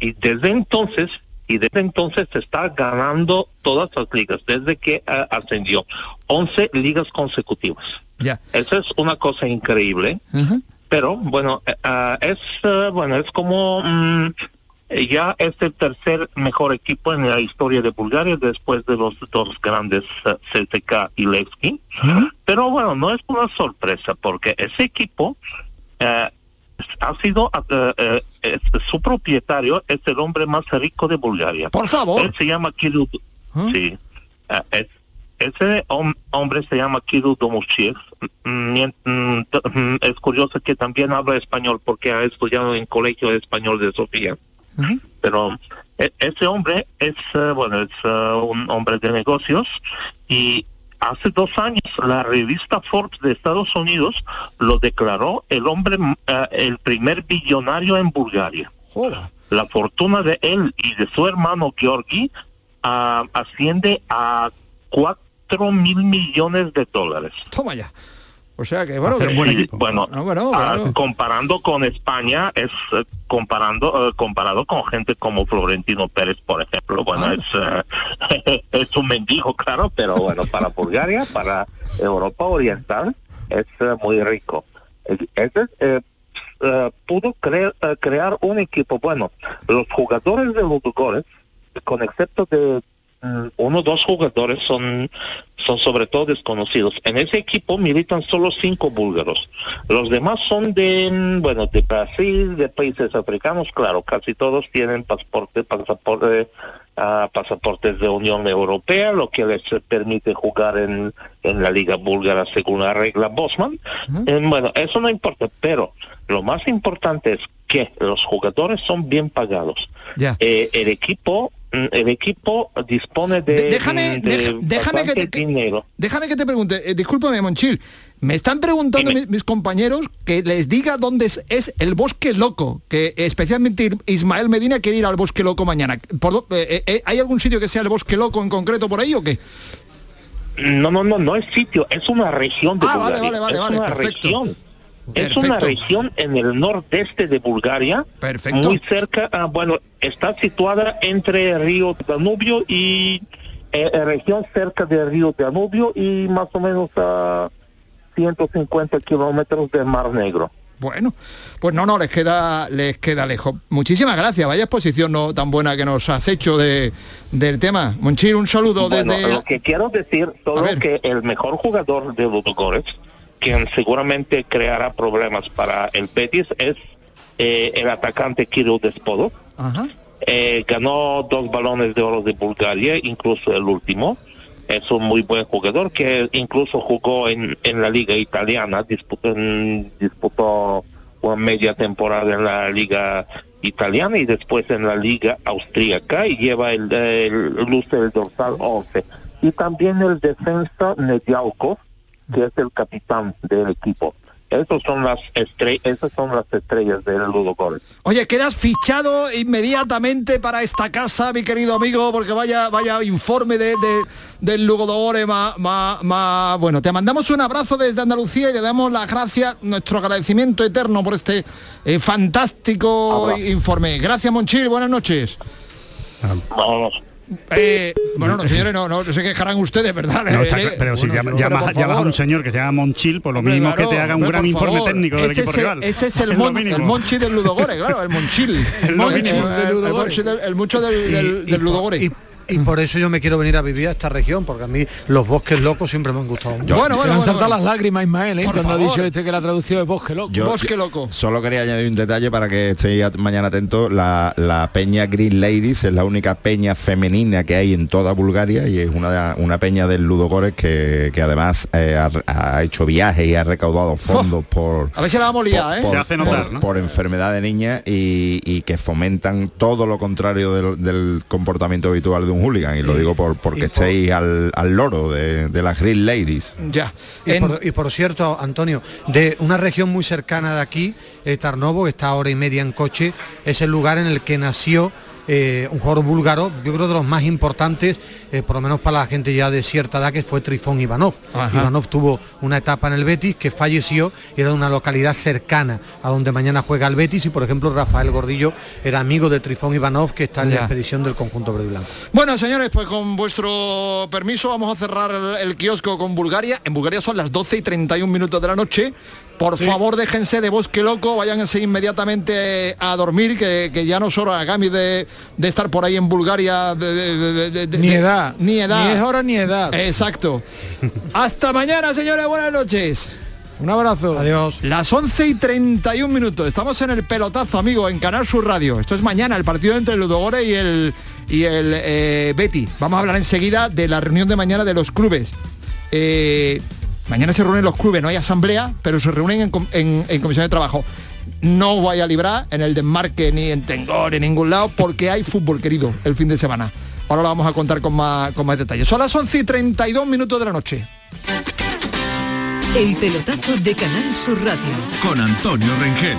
Y desde entonces y desde entonces se está ganando todas las ligas desde que uh, ascendió. 11 ligas consecutivas. Ya. Eso es una cosa increíble pero bueno uh, es uh, bueno es como um, ya es el tercer mejor equipo en la historia de Bulgaria después de los dos grandes CTK y Levski. Pero bueno, no es una sorpresa porque ese equipo eh, ha sido su propietario es el hombre más rico de Bulgaria. Por favor. Él se llama Kirill. Sí. Es, ese hombre se llama Kirill Domushiev. Mm, mm, es curioso que también habla español porque ha estudiado en colegio español de Sofía. Pero e, ese hombre es, uh, bueno, es uh, un hombre de negocios y hace dos años la revista Forbes de Estados Unidos lo declaró el hombre, uh, el primer billonario en Bulgaria. La fortuna de él y de su hermano Georgi asciende a cuatro mil millones de dólares. Toma ya. O sea que bueno, bueno, ah, comparando con España es eh, comparando eh, comparado con gente como Florentino Pérez, por ejemplo, bueno ah. es eh, es un mendigo, claro, pero bueno para Bulgaria, para Europa Oriental es muy rico. Ese pudo crear crear un equipo. Bueno, los jugadores de los con excepto de uno o dos jugadores son, son sobre todo desconocidos. En ese equipo militan solo cinco búlgaros. Los demás son de, mm, bueno, de Brasil, de países africanos, claro, casi todos tienen pasaporte, pasaporte, uh, pasaportes de Unión Europea, lo que les permite jugar en, en la Liga Búlgara según la regla Bosman. Eh, bueno, eso no importa, pero lo más importante es que los jugadores son bien pagados. Eh, el equipo Mm, el equipo dispone de, déjame, déjame que te, dinero. Déjame que te pregunte, eh, discúlpame Monchil, me están preguntando mis, compañeros que les diga dónde es, el bosque loco, que especialmente Ismael Medina quiere ir al bosque loco mañana. Eh, eh, ¿Hay algún sitio que sea el bosque loco en concreto por ahí o qué? No, no, no, no es sitio, es una región de ah, Vale, vale, vale, es una región es una región en el nordeste de Bulgaria, muy cerca, ah, bueno, está situada entre el río Danubio y eh, eh, región cerca del río Danubio y más o menos a 150 kilómetros del Mar Negro. Bueno, pues no, no, les queda, les queda lejos. Muchísimas gracias, vaya exposición no tan buena que nos has hecho de, del tema. Monchir, un saludo desde... Lo que quiero decir, todo que el mejor jugador de Ludogorets quien seguramente creará problemas para el Betis es eh, el atacante Kirill Despodo. Eh, ganó dos balones de oro de Bulgaria, incluso el último. Es un muy buen jugador que incluso jugó en, en la liga italiana, disputó, disputó una media temporada en la liga italiana y después en la liga austríaca y lleva el, el luce el dorsal 11. Y también el defensa Nedialkov, que es el capitán del equipo. Esas son las estrellas, esas son las estrellas del Ludogorets. Oye, quedas fichado inmediatamente para esta casa, mi querido amigo, porque vaya, vaya informe de, del Ludogorets más, más, bueno. Te mandamos un abrazo desde Andalucía y le damos las gracias, nuestro agradecimiento eterno por este eh, fantástico informe. Gracias, Monchil, buenas noches. Vamos. Eh, bueno, no, señores, no, no, se quejarán ustedes, ¿verdad? Eh, pero si llamas, a un señor que se llama Monchil, por lo mínimo que te haga un gran informe técnico del este equipo rival. Este es el, mon, el Monchi del Ludogore, claro, el Monchil. el, mucho del, del, Ludogore y por eso yo me quiero venir a vivir a esta región, porque a mí los bosques locos siempre me han gustado. bueno, bueno, bueno, han saltado las lágrimas, Ismael, ¿eh? cuando ha dicho este que la traducción es bosque loco. bosque loco. Solo quería añadir un detalle para que estéis mañana atentos. La, la, peña Green Ladies es la única peña femenina que hay en toda Bulgaria y es una, una peña del Ludogorets que, que además eh, ha, hecho viajes y ha recaudado fondos por... A ver si la vamos a liar, ¿eh? Se hace notar, por, enfermedad de niñas y, y, que fomentan todo lo contrario del, del comportamiento habitual de un hooligan y lo digo por porque estéis al, loro de, las Green Ladies. Ya. Y, por, cierto, Antonio, de una región muy cercana de aquí, eh, Tarnovo, está hora y media en coche, es el lugar en el que nació eh, un jugador búlgaro, yo creo de los más importantes, eh, por lo menos para la gente ya de cierta edad, que fue Trifón Ivanov. Ivanov tuvo una etapa en el Betis que falleció y era de una localidad cercana a donde mañana juega el Betis y por ejemplo Rafael Gordillo era amigo de Trifón Ivanov que está en la expedición del conjunto verde blanco. Bueno, señores, pues con vuestro permiso vamos a cerrar el, kiosco con Bulgaria. En Bulgaria son las 12 y 31 minutos de la noche. Por favor, déjense de bosque loco, váyanse inmediatamente a dormir, que, ya no solo a Gami de, de, estar por ahí en Bulgaria. ni edad. Ni edad. Ni es hora ni edad. Exacto. Hasta mañana, señores. Buenas noches. Un abrazo. Adiós. Las 11 y 31 minutos. Estamos en el pelotazo, amigo, en Canal Sur Radio. Esto es mañana, el partido entre el Ludogore y el, y el eh, Betty. Vamos a hablar enseguida de la reunión de mañana de los clubes. Eh, Mañana se reúnen los clubes, no hay asamblea, pero se reúnen en, comisión de trabajo. No voy a librar en el desmarque ni en Tengor, en ningún lado, porque hay fútbol, querido, el fin de semana. Ahora lo vamos a contar con más, con más detalles. Son las 11 y 32 minutos de la noche. El pelotazo de Canal Sur Radio. Con Antonio Rengel.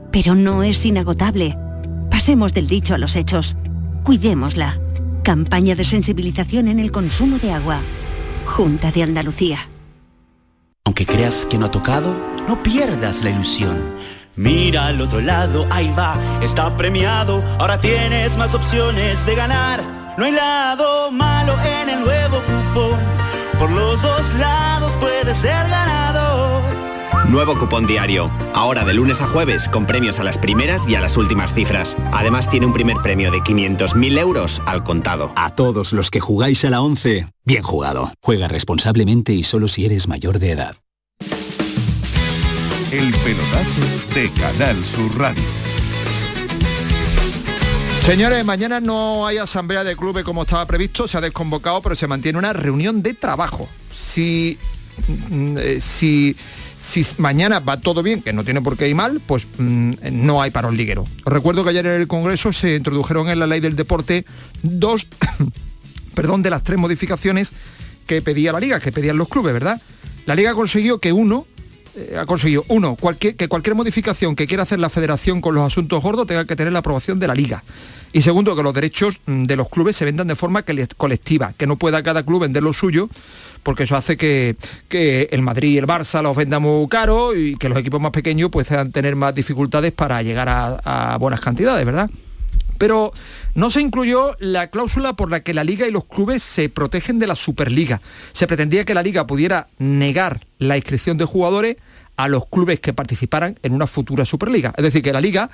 pero no es inagotable. Pasemos del dicho a los hechos. Cuidémosla. Campaña de sensibilización en el consumo de agua. Junta de Andalucía. Aunque creas que no ha tocado, no pierdas la ilusión. Mira al otro lado, ahí va, está premiado. Ahora tienes más opciones de ganar. No hay lado malo en el nuevo cupón. Por los dos lados puedes ser ganador. Nuevo cupón diario. Ahora de lunes a jueves con premios a las primeras y a las últimas cifras. Además tiene un primer premio de 500.000 euros al contado. A todos los que jugáis a la 11, bien jugado. Juega responsablemente y solo si eres mayor de edad. El pelotazo de Canal Sur Radio. Señores, mañana no hay asamblea de clubes como estaba previsto, se ha desconvocado, pero se mantiene una reunión de trabajo. Si, mm, eh, si si mañana va todo bien, que no tiene por qué ir mal, pues mm, no hay parón liguero. Os recuerdo que ayer en el Congreso se introdujeron en la ley del deporte dos, perdón, de las tres modificaciones que pedía la liga, que pedían los clubes, ¿verdad? La liga consiguió que uno, eh, ha conseguido, uno, que cualquier modificación que quiera hacer la federación con los asuntos gordos tenga que tener la aprobación de la liga. Y segundo, que los derechos mm, de los clubes se vendan de forma colectiva, que no pueda cada club vender lo suyo, porque eso hace que, el Madrid y el Barça los vendan muy caro y que los equipos más pequeños puedan tener más dificultades para llegar a, a buenas cantidades, ¿verdad? Pero no se incluyó la cláusula por la que la liga y los clubes se protegen de la Superliga. Se pretendía que la liga pudiera negar la inscripción de jugadores a los clubes que participaran en una futura Superliga. Es decir, que la liga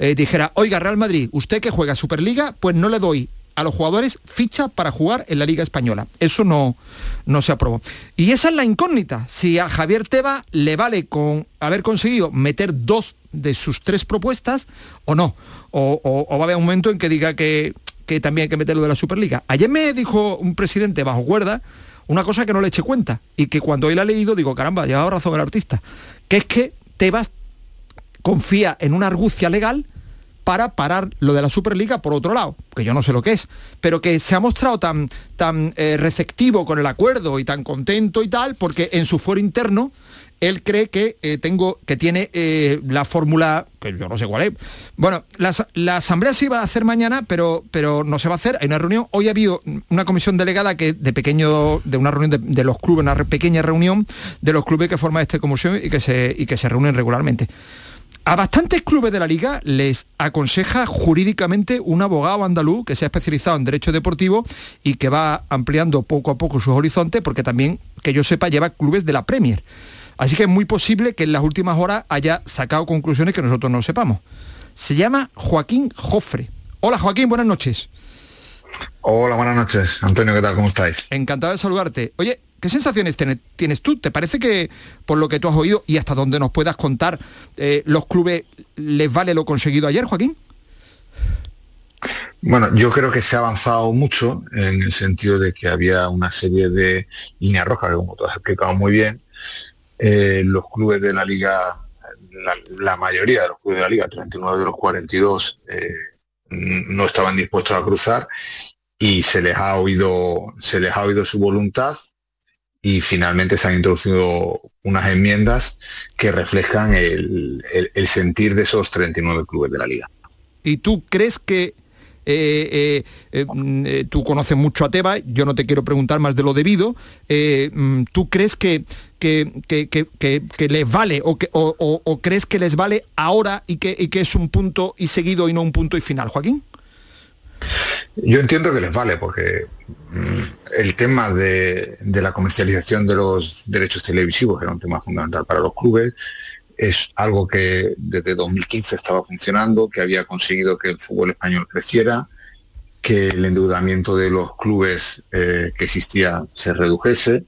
eh, dijera, oiga Real Madrid, usted que juega Superliga, pues no le doy a los jugadores ficha para jugar en la Liga Española. Eso no, no se aprobó. Y esa es la incógnita. Si a Javier Teba le vale con haber conseguido meter dos de sus tres propuestas o no. O, va a haber un momento en que diga que, que también hay que meterlo de la Superliga. Ayer me dijo un presidente bajo cuerda una cosa que no le eché cuenta y que cuando él ha leído digo, caramba, lleva razón el artista, que es que Tebas confía en una argucia legal para parar lo de la Superliga por otro lado, que yo no sé lo que es, pero que se ha mostrado tan, tan eh, receptivo con el acuerdo y tan contento y tal, porque en su foro interno él cree que eh, tengo que tiene eh, la fórmula que yo no sé cuál es. Bueno la, asamblea se iba a hacer mañana pero pero no se va a hacer. Hay una reunión. Hoy ha habido una comisión delegada que de pequeño de una reunión de, los clubes una pequeña reunión de los clubes que forman esta comisión y que se y que se reúnen regularmente. A bastantes clubes de la liga les aconseja jurídicamente un abogado andaluz que se ha especializado en derecho deportivo y que va ampliando poco a poco sus horizontes porque también, que yo sepa, lleva clubes de la Premier. Así que es muy posible que en las últimas horas haya sacado conclusiones que nosotros no sepamos. Se llama Joaquín Jofre. Hola Joaquín, buenas noches. Hola, buenas noches. Antonio, ¿qué tal? ¿Cómo estáis? Encantado de saludarte. Oye, ¿Qué sensaciones tienes tú? ¿Te parece que por lo que tú has oído y hasta donde nos puedas contar, eh, los clubes les vale lo conseguido ayer, Joaquín? Bueno, yo creo que se ha avanzado mucho en el sentido de que había una serie de líneas rojas, como tú has explicado muy bien. Eh, los clubes de la liga, la, mayoría de los clubes de la liga, 39 de los 42, eh, no estaban dispuestos a cruzar y se les ha oído, se les ha oído su voluntad y finalmente se han introducido unas enmiendas que reflejan el, sentir de esos 39 clubes de la liga. ¿Y tú crees que eh, eh, eh, mm, tú conoces mucho a Teba, yo no te quiero preguntar más de lo debido, mm, ¿tú crees que, que, les vale o, crees que les vale ahora y que, que es un punto y seguido y no un punto y final, Joaquín? Yo entiendo que les vale, porque mm, el tema de, la comercialización de los derechos televisivos era un tema fundamental para los clubes, es algo que desde 2015 estaba funcionando, que había conseguido que el fútbol español creciera, que el endeudamiento de los clubes eh, que existía se redujese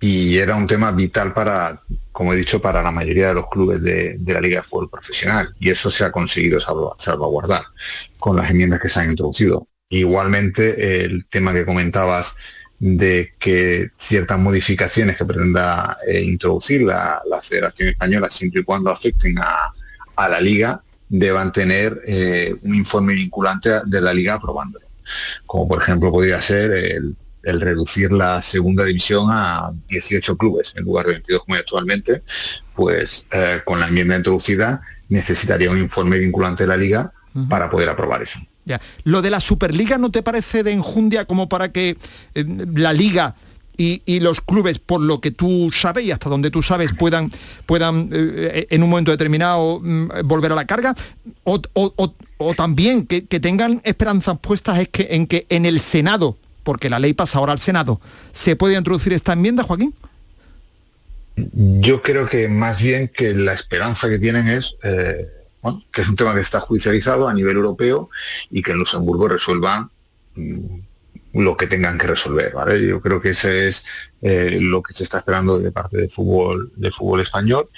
y era un tema vital para, como he dicho, para la mayoría de los clubes de, la Liga de Fútbol Profesional. Y eso se ha conseguido salvaguardar con las enmiendas que se han introducido. Igualmente, el tema que comentabas de que ciertas modificaciones que pretenda eh, introducir la, Federación Española, siempre y cuando afecten a, la Liga, deban tener eh, un informe vinculante de la Liga aprobándolo. Como por ejemplo podría ser el el reducir la segunda división a 18 clubes en lugar de 22 como actualmente, pues eh, con la enmienda introducida necesitaría un informe vinculante de la liga para poder aprobar eso. Lo de la Superliga no te parece de enjundia como para que eh, la liga y, los clubes, por lo que tú sabes y hasta donde tú sabes, puedan, puedan eh, en un momento determinado mm, volver a la carga? O, también que, tengan esperanzas puestas es que, en que en el Senado porque la ley pasa ahora al Senado. ¿Se puede introducir esta enmienda, Joaquín? Yo creo que más bien que la esperanza que tienen es que es un tema que está judicializado a nivel europeo y que en Luxemburgo resuelvan mm, lo que tengan que resolver. Yo creo que ese es eh, lo que se está esperando de parte del fútbol, del fútbol español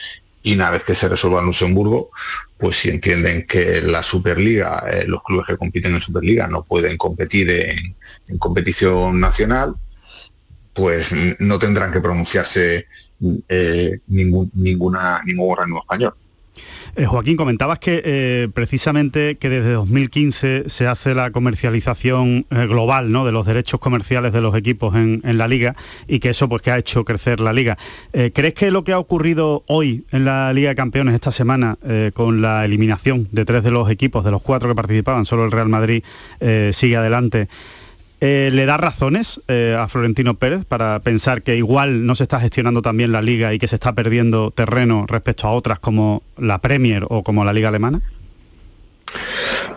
y una vez que se resuelva en Luxemburgo, pues si entienden que la Superliga, eh, los clubes que compiten en Superliga no pueden competir en, competición nacional, pues no tendrán que pronunciarse eh, ningún, ninguna, ningún organismo español. Eh, Joaquín, comentabas que eh, precisamente que desde 2015 se hace la comercialización eh, global ¿no? de los derechos comerciales de los equipos en, la liga y que eso pues que ha hecho crecer la liga. ¿Crees que lo que ha ocurrido hoy en la Liga de Campeones esta semana con la eliminación de tres de los equipos, de los cuatro que participaban, solo el Real Madrid sigue adelante? Eh, ¿Le da razones eh, a Florentino Pérez para pensar que igual no se está gestionando también la liga y que se está perdiendo terreno respecto a otras como la Premier o como la liga alemana?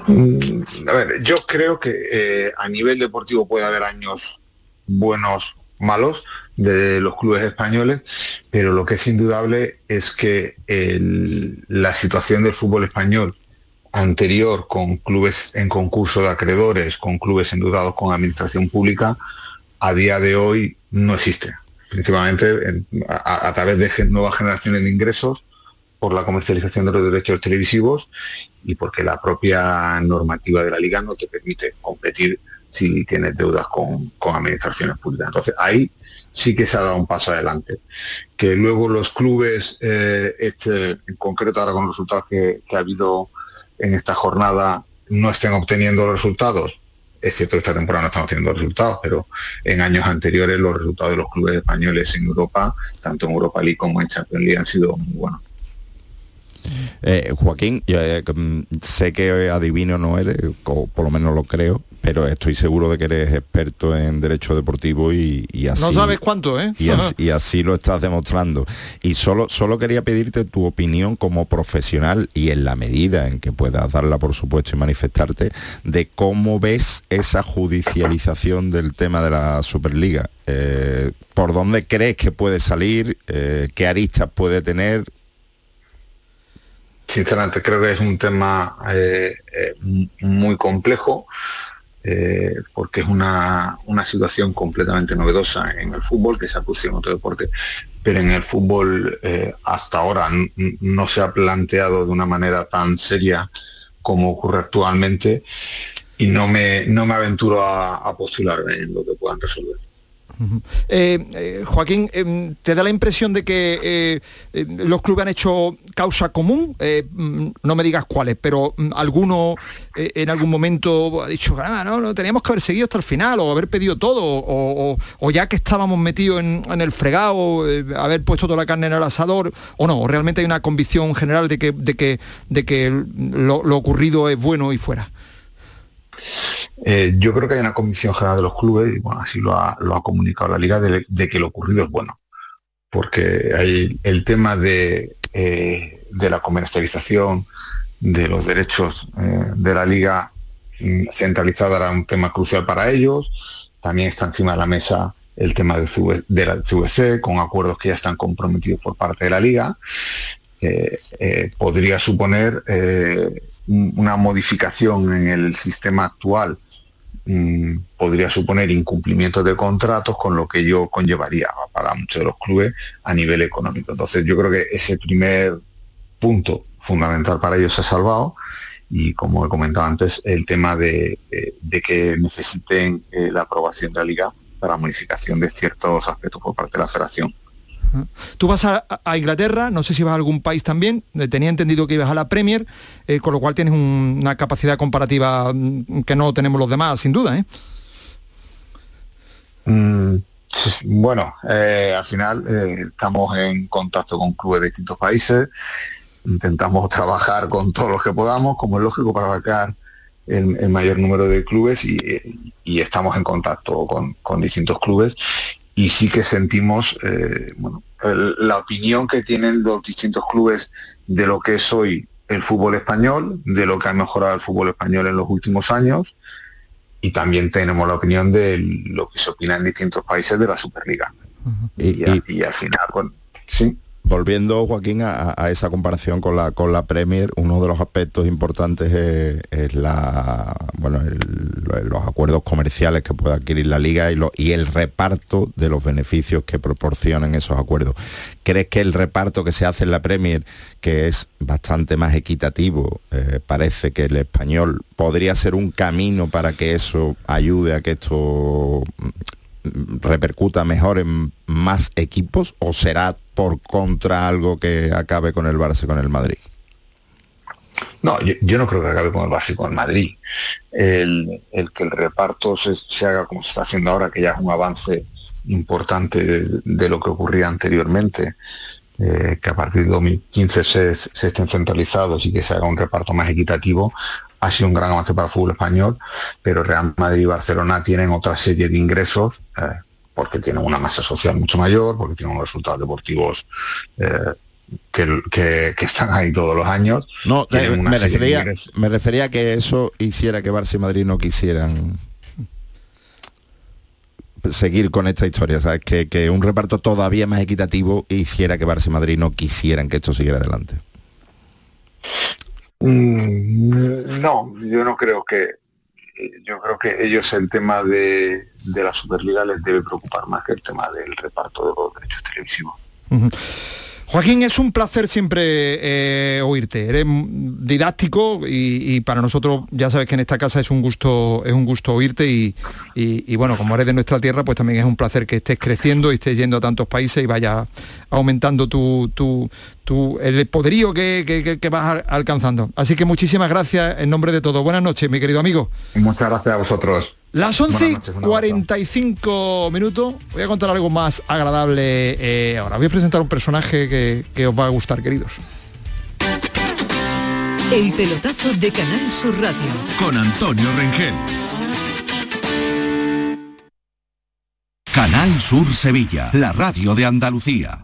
Mm, a ver, yo creo que eh, a nivel deportivo puede haber años buenos, malos de los clubes españoles, pero lo que es indudable es que la situación del fútbol español anterior con clubes en concurso de acreedores, con clubes endeudados con administración pública, a día de hoy no existe. Principalmente a, través de nuevas generaciones de ingresos por la comercialización de los derechos televisivos y porque la propia normativa de la liga no te permite competir si tienes deudas con, administraciones públicas. Entonces ahí sí que se ha dado un paso adelante. Que luego los clubes, eh, este, en concreto ahora con los resultados que ha habido en esta jornada no estén obteniendo resultados. Es cierto que esta temporada no estamos teniendo resultados, pero en años anteriores los resultados de los clubes españoles en Europa, tanto en Europa League como en Champions League, han sido muy buenos. Eh, Joaquín, eh, mm, sé que adivino no eres, por lo menos lo creo, pero estoy seguro de que eres experto en derecho deportivo y, así... No sabes cuánto, ¿eh? Y así, lo estás demostrando. Y solo, solo quería pedirte tu opinión como profesional y en la medida en que puedas darla, por supuesto, y manifestarte, de cómo ves esa judicialización del tema de la Superliga. Eh, ¿Por dónde crees que puede salir? Eh, ¿Qué aristas puede tener? Sinceramente creo que es un tema eh, muy complejo. Eh, porque es una, situación completamente novedosa en el fútbol, que se ha producido en otro deporte, pero en el fútbol eh, hasta ahora no se ha planteado de una manera tan seria como ocurre actualmente y no me, no me aventuro a, a postular en lo que puedan resolver. Eh, eh, Joaquín, em, ¿te da la impresión de que eh, los clubes han hecho causa común? Mm, no me digas cuáles, pero mm, alguno en algún momento ha dicho, ah, no, no, teníamos que haber seguido hasta el final o haber pedido todo, o, ya que estábamos metidos en, el fregado, haber puesto toda la carne en el asador, o no, realmente hay una convicción general de que, de que, de que lo ocurrido es bueno y fuera. Eh, yo creo que hay una comisión general de los clubes, y bueno, así lo ha, comunicado la liga, de, que lo ocurrido es bueno. Porque hay el tema de, eh, de la comercialización de los derechos eh, de la liga mm, centralizada era un tema crucial para ellos. También está encima de la mesa el tema de, de la CVC, con acuerdos que ya están comprometidos por parte de la liga. podría suponer una modificación en el sistema actual mm, podría suponer incumplimiento de contratos, con lo que yo conllevaría para muchos de los clubes a nivel económico. Entonces yo creo que ese primer punto fundamental para ellos se ha salvado y como he comentado antes, el tema de, que necesiten eh, la aprobación de la liga para modificación de ciertos aspectos por parte de la federación. Tú vas a, Inglaterra, no sé si vas a algún país también, eh, tenía entendido que ibas a la Premier, eh, con lo cual tienes una capacidad comparativa mm, que no tenemos los demás, sin duda. ¿eh? Mm, bueno, al final estamos en contacto con clubes de distintos países, intentamos trabajar con todos los que podamos, como es lógico, para abarcar el, mayor número de clubes y, estamos en contacto con, con distintos clubes y sí que sentimos eh, bueno, la opinión que tienen los distintos clubes de lo que es hoy el fútbol español, de lo que ha mejorado el fútbol español en los últimos años y también tenemos la opinión de lo que se opina en distintos países de la Superliga. y, y, al final, bueno, sí volviendo, Joaquín, a, esa comparación con la, con la Premier, uno de los aspectos importantes es, la, bueno, los acuerdos comerciales que puede adquirir la liga y, el reparto de los beneficios que proporcionan esos acuerdos. ¿Crees que el reparto que se hace en la Premier, que es bastante más equitativo, eh, parece que el español podría ser un camino para que eso ayude a que esto repercuta mejor en más equipos o será por contra algo que acabe con el Barça con el Madrid? No, yo, no creo que acabe con el Barça y con el Madrid. El, que el reparto se, haga como se está haciendo ahora, que ya es un avance importante de, lo que ocurría anteriormente, eh, que a partir de 2015 se, se, estén centralizados y que se haga un reparto más equitativo, ha sido un gran avance para el fútbol español, pero Real Madrid y Barcelona tienen otra serie de ingresos. Eh, porque tienen una masa social mucho mayor, porque tienen unos resultados deportivos eh, que, están ahí todos los años. No, eh, me, refería, me refería a que eso hiciera que Barça y Madrid no quisieran seguir con esta historia, ¿sabes? Que, un reparto todavía más equitativo hiciera que Barça y Madrid no quisieran que esto siguiera adelante. Mm, no, yo no creo que yo creo que ellos el tema de, la Superliga les debe preocupar más que el tema del reparto de los derechos televisivos. Joaquín, es un placer siempre eh, oírte. Eres didáctico y, para nosotros ya sabes que en esta casa es un gusto, es un gusto oírte y, bueno, como eres de nuestra tierra, pues también es un placer que estés creciendo y estés yendo a tantos países y vaya aumentando tu, tu, el poderío que, que, vas alcanzando. Así que muchísimas gracias en nombre de todo. Buenas noches, mi querido amigo. Muchas gracias a vosotros. Las 11 45 minutos. Voy a contar algo más agradable eh, ahora. Voy a presentar un personaje que, os va a gustar, queridos. El pelotazo de Canal Sur Radio. Con Antonio Rengel. Canal Sur Sevilla, la radio de Andalucía.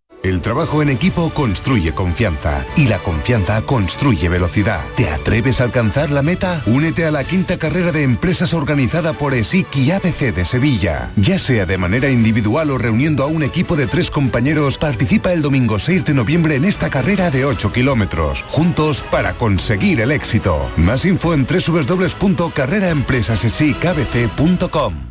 El trabajo en equipo construye confianza y la confianza construye velocidad. ¿Te atreves a alcanzar la meta? Únete a la quinta carrera de empresas organizada por ESIC y ABC de Sevilla. Ya sea de manera individual o reuniendo a un equipo de tres compañeros, participa el domingo 6 de noviembre en esta carrera de 8 kilómetros. Juntos para conseguir el éxito. Más info en www.carreraempresasesicabc.com.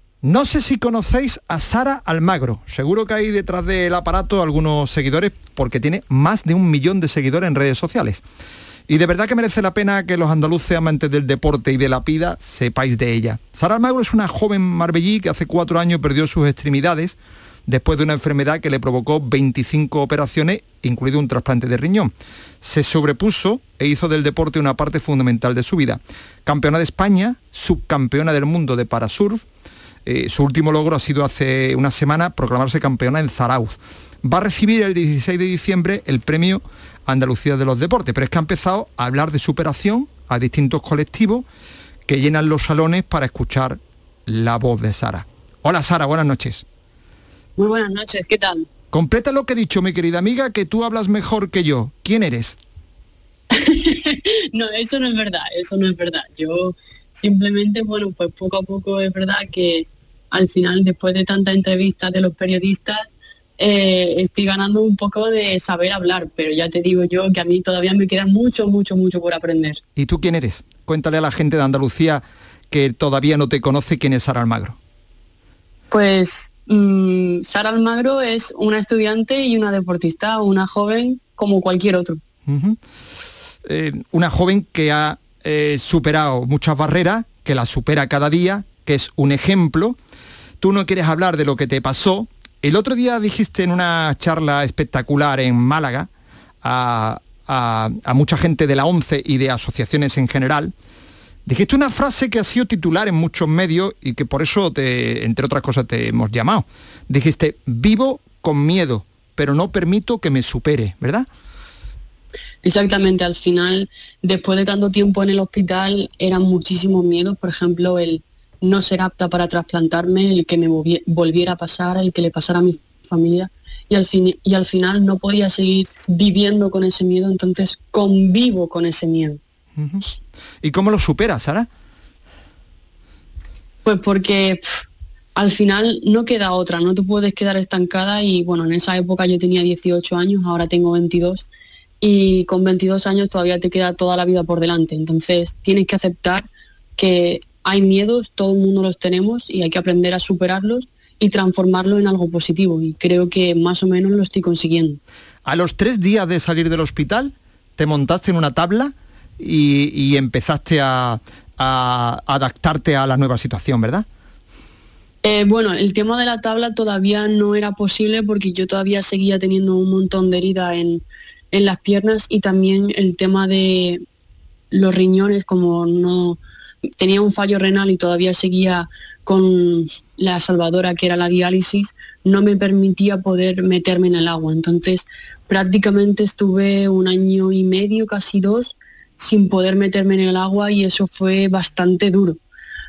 No sé si conocéis a Sara Almagro. Seguro que hay detrás del aparato algunos seguidores porque tiene más de un millón de seguidores en redes sociales. Y de verdad que merece la pena que los andaluces amantes del deporte y de la pida sepáis de ella. Sara Almagro es una joven marbellí que hace cuatro años perdió sus extremidades después de una enfermedad que le provocó 25 operaciones, incluido un trasplante de riñón. Se sobrepuso e hizo del deporte una parte fundamental de su vida. Campeona de España, subcampeona del mundo de parasurf, eh, su último logro ha sido hace una semana proclamarse campeona en Zarauz. Va a recibir el 16 de diciembre el premio Andalucía de los Deportes, pero es que ha empezado a hablar de superación a distintos colectivos que llenan los salones para escuchar la voz de Sara. Hola Sara, buenas noches. Muy buenas noches, ¿qué tal? Completa lo que he dicho, mi querida amiga, que tú hablas mejor que yo. ¿Quién eres? no, eso no es verdad, eso no es verdad. Yo simplemente, bueno, pues poco a poco es verdad que al final, después de tantas entrevistas de los periodistas, eh, estoy ganando un poco de saber hablar, pero ya te digo yo que a mí todavía me queda mucho, mucho, mucho por aprender. ¿Y tú quién eres? Cuéntale a la gente de Andalucía que todavía no te conoce quién es Sara Almagro. Pues mm, Sara Almagro es una estudiante y una deportista, una joven como cualquier otro. Eh, una joven que ha eh, superado muchas barreras, que las supera cada día, que es un ejemplo. Tú no quieres hablar de lo que te pasó. El otro día dijiste en una charla espectacular en Málaga a, a- a mucha gente de la ONCE y de asociaciones en general, dijiste una frase que ha sido titular en muchos medios y que por eso, te, entre otras cosas, te hemos llamado. Dijiste, vivo con miedo, pero no permito que me supere, ¿verdad? Exactamente, al final, después de tanto tiempo en el hospital, eran muchísimos miedos, por ejemplo, el no ser apta para trasplantarme, el que me volvi- volviera a pasar, el que le pasara a mi familia, y al, fin, y al final no podía seguir viviendo con ese miedo, entonces convivo con ese miedo. ¿Y cómo lo superas, Sara? Pues porque al final no queda otra, no te puedes quedar estancada y bueno, en esa época yo tenía 18 años, ahora tengo 22 y con 22 años todavía te queda toda la vida por delante. Entonces tienes que aceptar que hay miedos, todo el mundo los tenemos y hay que aprender a superarlos y transformarlo en algo positivo y creo que más o menos lo estoy consiguiendo. A los tres días de salir del hospital, te montaste en una tabla y, y empezaste a, a adaptarte a la nueva situación, ¿verdad? Eh, bueno, el tema de la tabla todavía no era posible porque yo todavía seguía teniendo un montón de herida en, en las piernas y también el tema de los riñones, como no tenía un fallo renal y todavía seguía con la salvadora que era la diálisis, no me permitía poder meterme en el agua. Entonces prácticamente estuve un año y medio, casi dos, sin poder meterme en el agua y eso fue bastante duro.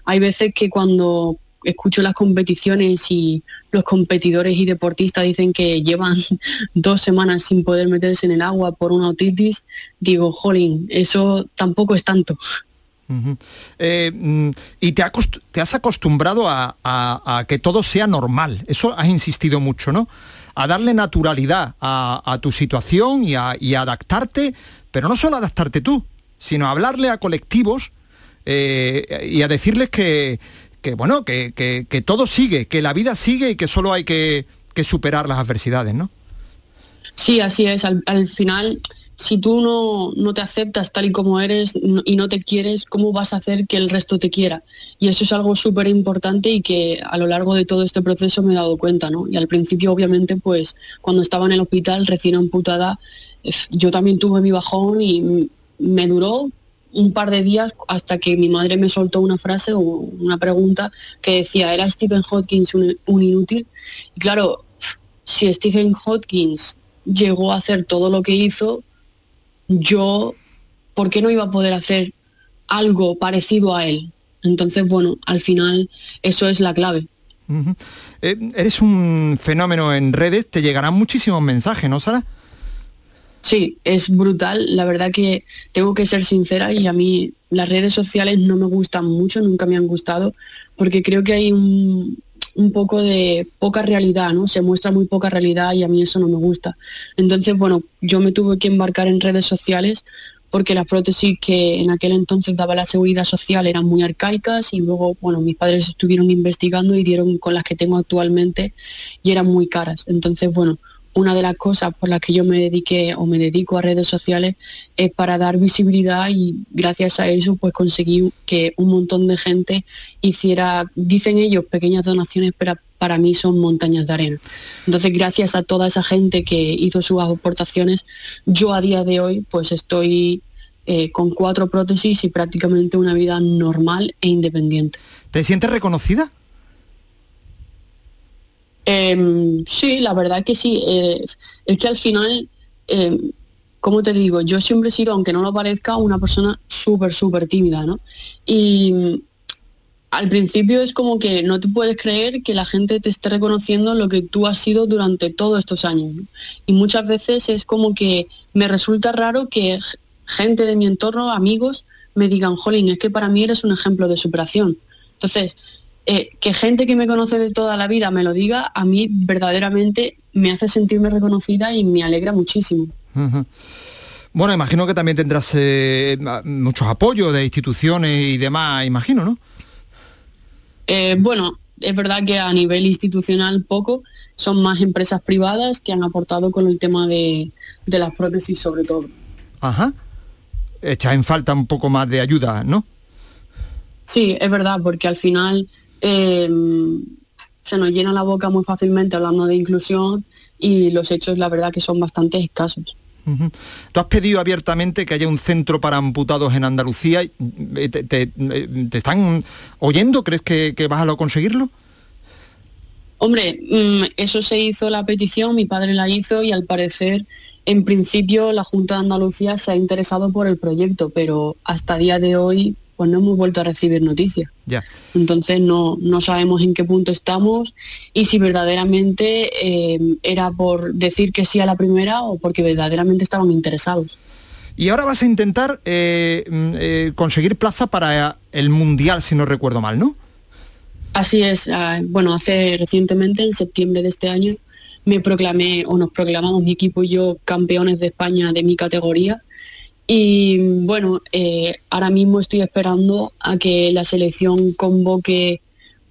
Hay veces que cuando escucho las competiciones y los competidores y deportistas dicen que llevan dos semanas sin poder meterse en el agua por una otitis, digo, jolín, eso tampoco es tanto. Eh, mm, y te, has acostumbrado a, que todo sea normal. Eso has insistido mucho, ¿no? A darle naturalidad a, tu situación y a, adaptarte, pero no solo adaptarte tú, sino hablarle a colectivos eh, y a decirles que, que, bueno, que, que- todo sigue, que la vida sigue y que solo hay que, que superar las adversidades, ¿no? Sí, así es. Al, al final, si tú no, no te aceptas tal y como eres y no te quieres, ¿cómo vas a hacer que el resto te quiera? Y eso es algo súper importante y que a lo largo de todo este proceso me he dado cuenta, ¿no? Y al principio, obviamente, pues cuando estaba en el hospital recién amputada, eh, yo también tuve mi bajón y me duró un par de días hasta que mi madre me soltó una frase o una pregunta que decía, ¿era Stephen Hopkins un, inútil? Y claro, si Stephen Hopkins llegó a hacer todo lo que hizo, yo, ¿por qué no iba a poder hacer algo parecido a él? Entonces, bueno, al final eso es la clave. Eh, eres un fenómeno en redes, te llegarán muchísimos mensajes, ¿no, Sara? Sí, es brutal. La verdad que tengo que ser sincera y a mí las redes sociales no me gustan mucho, nunca me han gustado, porque creo que hay un, un poco de poca realidad, ¿no? Se muestra muy poca realidad y a mí eso no me gusta. Entonces, bueno, yo me tuve que embarcar en redes sociales porque las prótesis que en aquel entonces daba la seguridad social eran muy arcaicas y luego, bueno, mis padres estuvieron investigando y dieron con las que tengo actualmente y eran muy caras. Entonces, bueno, una de las cosas por las que yo me dediqué o me dedico a redes sociales es para dar visibilidad y gracias a eso pues conseguí que un montón de gente hiciera, dicen ellos, pequeñas donaciones, pero para mí son montañas de arena. Entonces gracias a toda esa gente que hizo sus aportaciones, yo a día de hoy pues estoy eh, con cuatro prótesis y prácticamente una vida normal e independiente. ¿Te sientes reconocida? Em, sí, la verdad que sí. Eh, es que al final, em, como te digo, yo siempre he sido, aunque no lo parezca, una persona súper, súper tímida, ¿no? Y mm, al principio es como que no te puedes creer que la gente te esté reconociendo lo que tú has sido durante todos estos años. Y muchas veces es como que me resulta raro que gente de mi entorno, amigos, me digan, Jolín, es que para mí eres un ejemplo de superación. Entonces, eh, que gente que me conoce de toda la vida me lo diga, a mí verdaderamente me hace sentirme reconocida y me alegra muchísimo. Bueno, imagino que también tendrás eh, muchos apoyos de instituciones y demás, imagino, ¿no? Eh, bueno, es verdad que a nivel institucional poco, son más empresas privadas que han aportado con el tema de, de las prótesis sobre todo. Ajá. Echa en falta un poco más de ayuda, ¿no? Sí, es verdad, porque al final eh, se nos llena la boca muy fácilmente hablando de inclusión y los hechos la verdad que son bastante escasos. Tú has pedido abiertamente que haya un centro para amputados en Andalucía. Eh, ¿Te, te- eh, te están oyendo? ¿Crees que, que vas a lo conseguirlo? Hombre, mm, eso se hizo la petición, mi padre la hizo y al parecer, en principio, la Junta de Andalucía se ha interesado por el proyecto, pero hasta día de hoy, pues no hemos vuelto a recibir noticias. Ya. Entonces no, no sabemos en qué punto estamos y si verdaderamente eh, era por decir que sí a la primera o porque verdaderamente estaban interesados. Y ahora vas a intentar eh, mm, eh, conseguir plaza para el Mundial, si no recuerdo mal, ¿no? Así es, ah, bueno, hace recientemente, en septiembre de este año, me proclamé o nos proclamamos mi equipo y yo campeones de España de mi categoría. Y bueno, eh, ahora mismo estoy esperando a que la selección convoque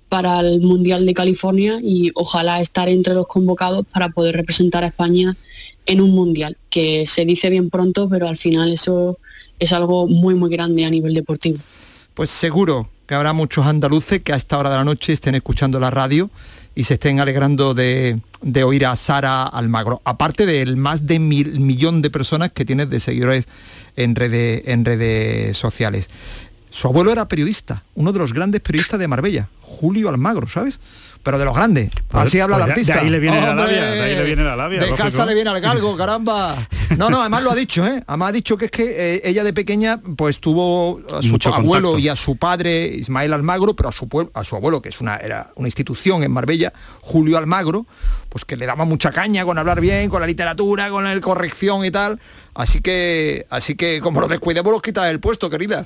para el Mundial de California y ojalá estar entre los convocados para poder representar a España en un Mundial, que se dice bien pronto, pero al final eso es algo muy, muy grande a nivel deportivo. Pues seguro que habrá muchos andaluces que a esta hora de la noche estén escuchando la radio y se estén alegrando de, de oír a Sara Almagro, aparte del más de mil millón de personas que tienes de seguidores en redes, en redes sociales. Su abuelo era periodista, uno de los grandes periodistas de Marbella, Julio Almagro, ¿sabes? Pero de los grandes. Pues- Así habla pues el artista. de ahí le viene la labia, de ahí le viene la labia, De lógico. casa le viene al galgo, caramba. No, no, además lo ha dicho, ¿eh? Además ha dicho que es que eh, ella de pequeña pues tuvo a su Mucho abuelo contacto. y a su padre Ismael Almagro, pero a su, pueblo- a su abuelo, que es una, era una institución en Marbella, Julio Almagro, pues que le daba mucha caña con hablar bien, con la literatura, con la corrección y tal. Así que, así que como lo descuidemos, los quitas el puesto, querida.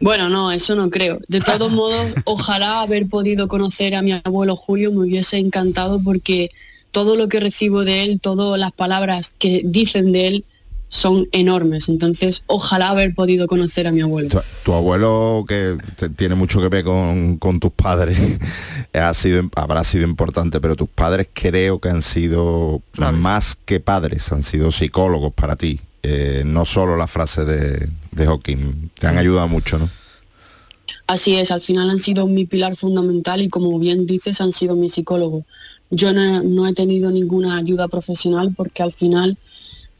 Bueno, no, eso no creo. De todos modos, ojalá haber podido conocer a mi abuelo Julio me hubiese encantado porque todo lo que recibo de él, todas las palabras que dicen de él son enormes. Entonces, ojalá haber podido conocer a mi abuelo. Tu, tu abuelo, que te- tiene mucho que ver con, con tus padres, ha sido, habrá sido importante, pero tus padres creo que han sido más que padres, han sido psicólogos para ti. Eh, no solo la frase de, de Hawking, te han ayudado mucho, ¿no? Así es, al final han sido mi pilar fundamental y como bien dices, han sido mi psicólogo. Yo no, he tenido ninguna ayuda profesional porque al final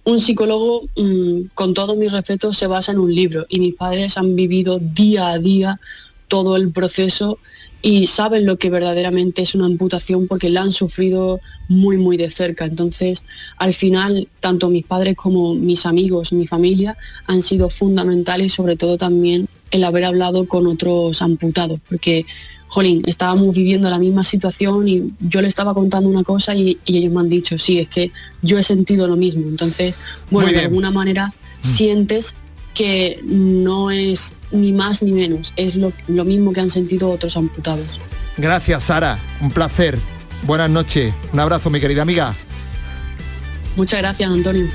un psicólogo, mm, con todo mi respeto, se basa en un libro y mis padres han vivido día a día todo el proceso y saben lo que verdaderamente es una amputación porque la han sufrido muy muy de cerca. Entonces, al final, tanto mis padres como mis amigos, mi familia, han sido fundamentales y sobre todo también el haber hablado con otros amputados, porque, jolín, estábamos viviendo la misma situación y yo le estaba contando una cosa y, y ellos me han dicho, sí, es que yo he sentido lo mismo. Entonces, bueno, de alguna manera sientes que no es ni más ni menos, es lo, lo mismo que han sentido otros amputados. Gracias, Sara. Un placer. Buenas noches. Un abrazo, mi querida amiga. Muchas gracias, Antonio.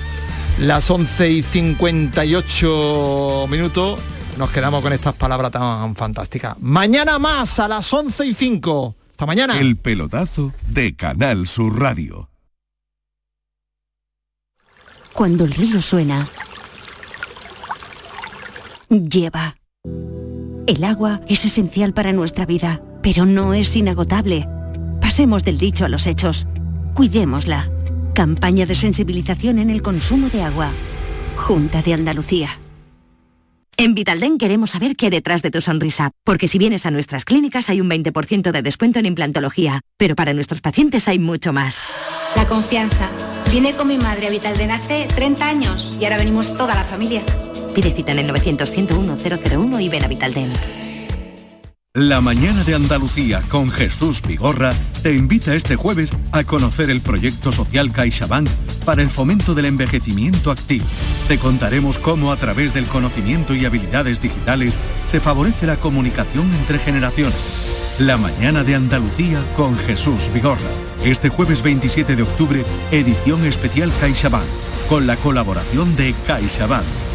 Las 11 y 58 minutos. Nos quedamos con estas palabras tan fantásticas. Mañana más a las 11 y 5. Hasta mañana. El pelotazo de Canal Sur Radio. Cuando el río suena, lleva. El agua es esencial para nuestra vida, pero no es inagotable. Pasemos del dicho a los hechos. Cuidémosla. Campaña de sensibilización en el consumo de agua. Junta de Andalucía. En Vitalden queremos saber qué hay detrás de tu sonrisa, porque si vienes a nuestras clínicas hay un 20% de descuento en implantología, pero para nuestros pacientes hay mucho más. La confianza. Vine con mi madre a Vitalden hace 30 años y ahora venimos toda la familia. Pide cita en el 900-101-001 y ven a. La mañana de Andalucía con Jesús Vigorra te invita este jueves a conocer el proyecto social CaixaBank para el fomento del envejecimiento activo. Te contaremos cómo a través del conocimiento y habilidades digitales se favorece la comunicación entre generaciones. La mañana de Andalucía con Jesús Vigorra. Este jueves 27 de octubre, edición especial CaixaBank, con la colaboración de CaixaBank.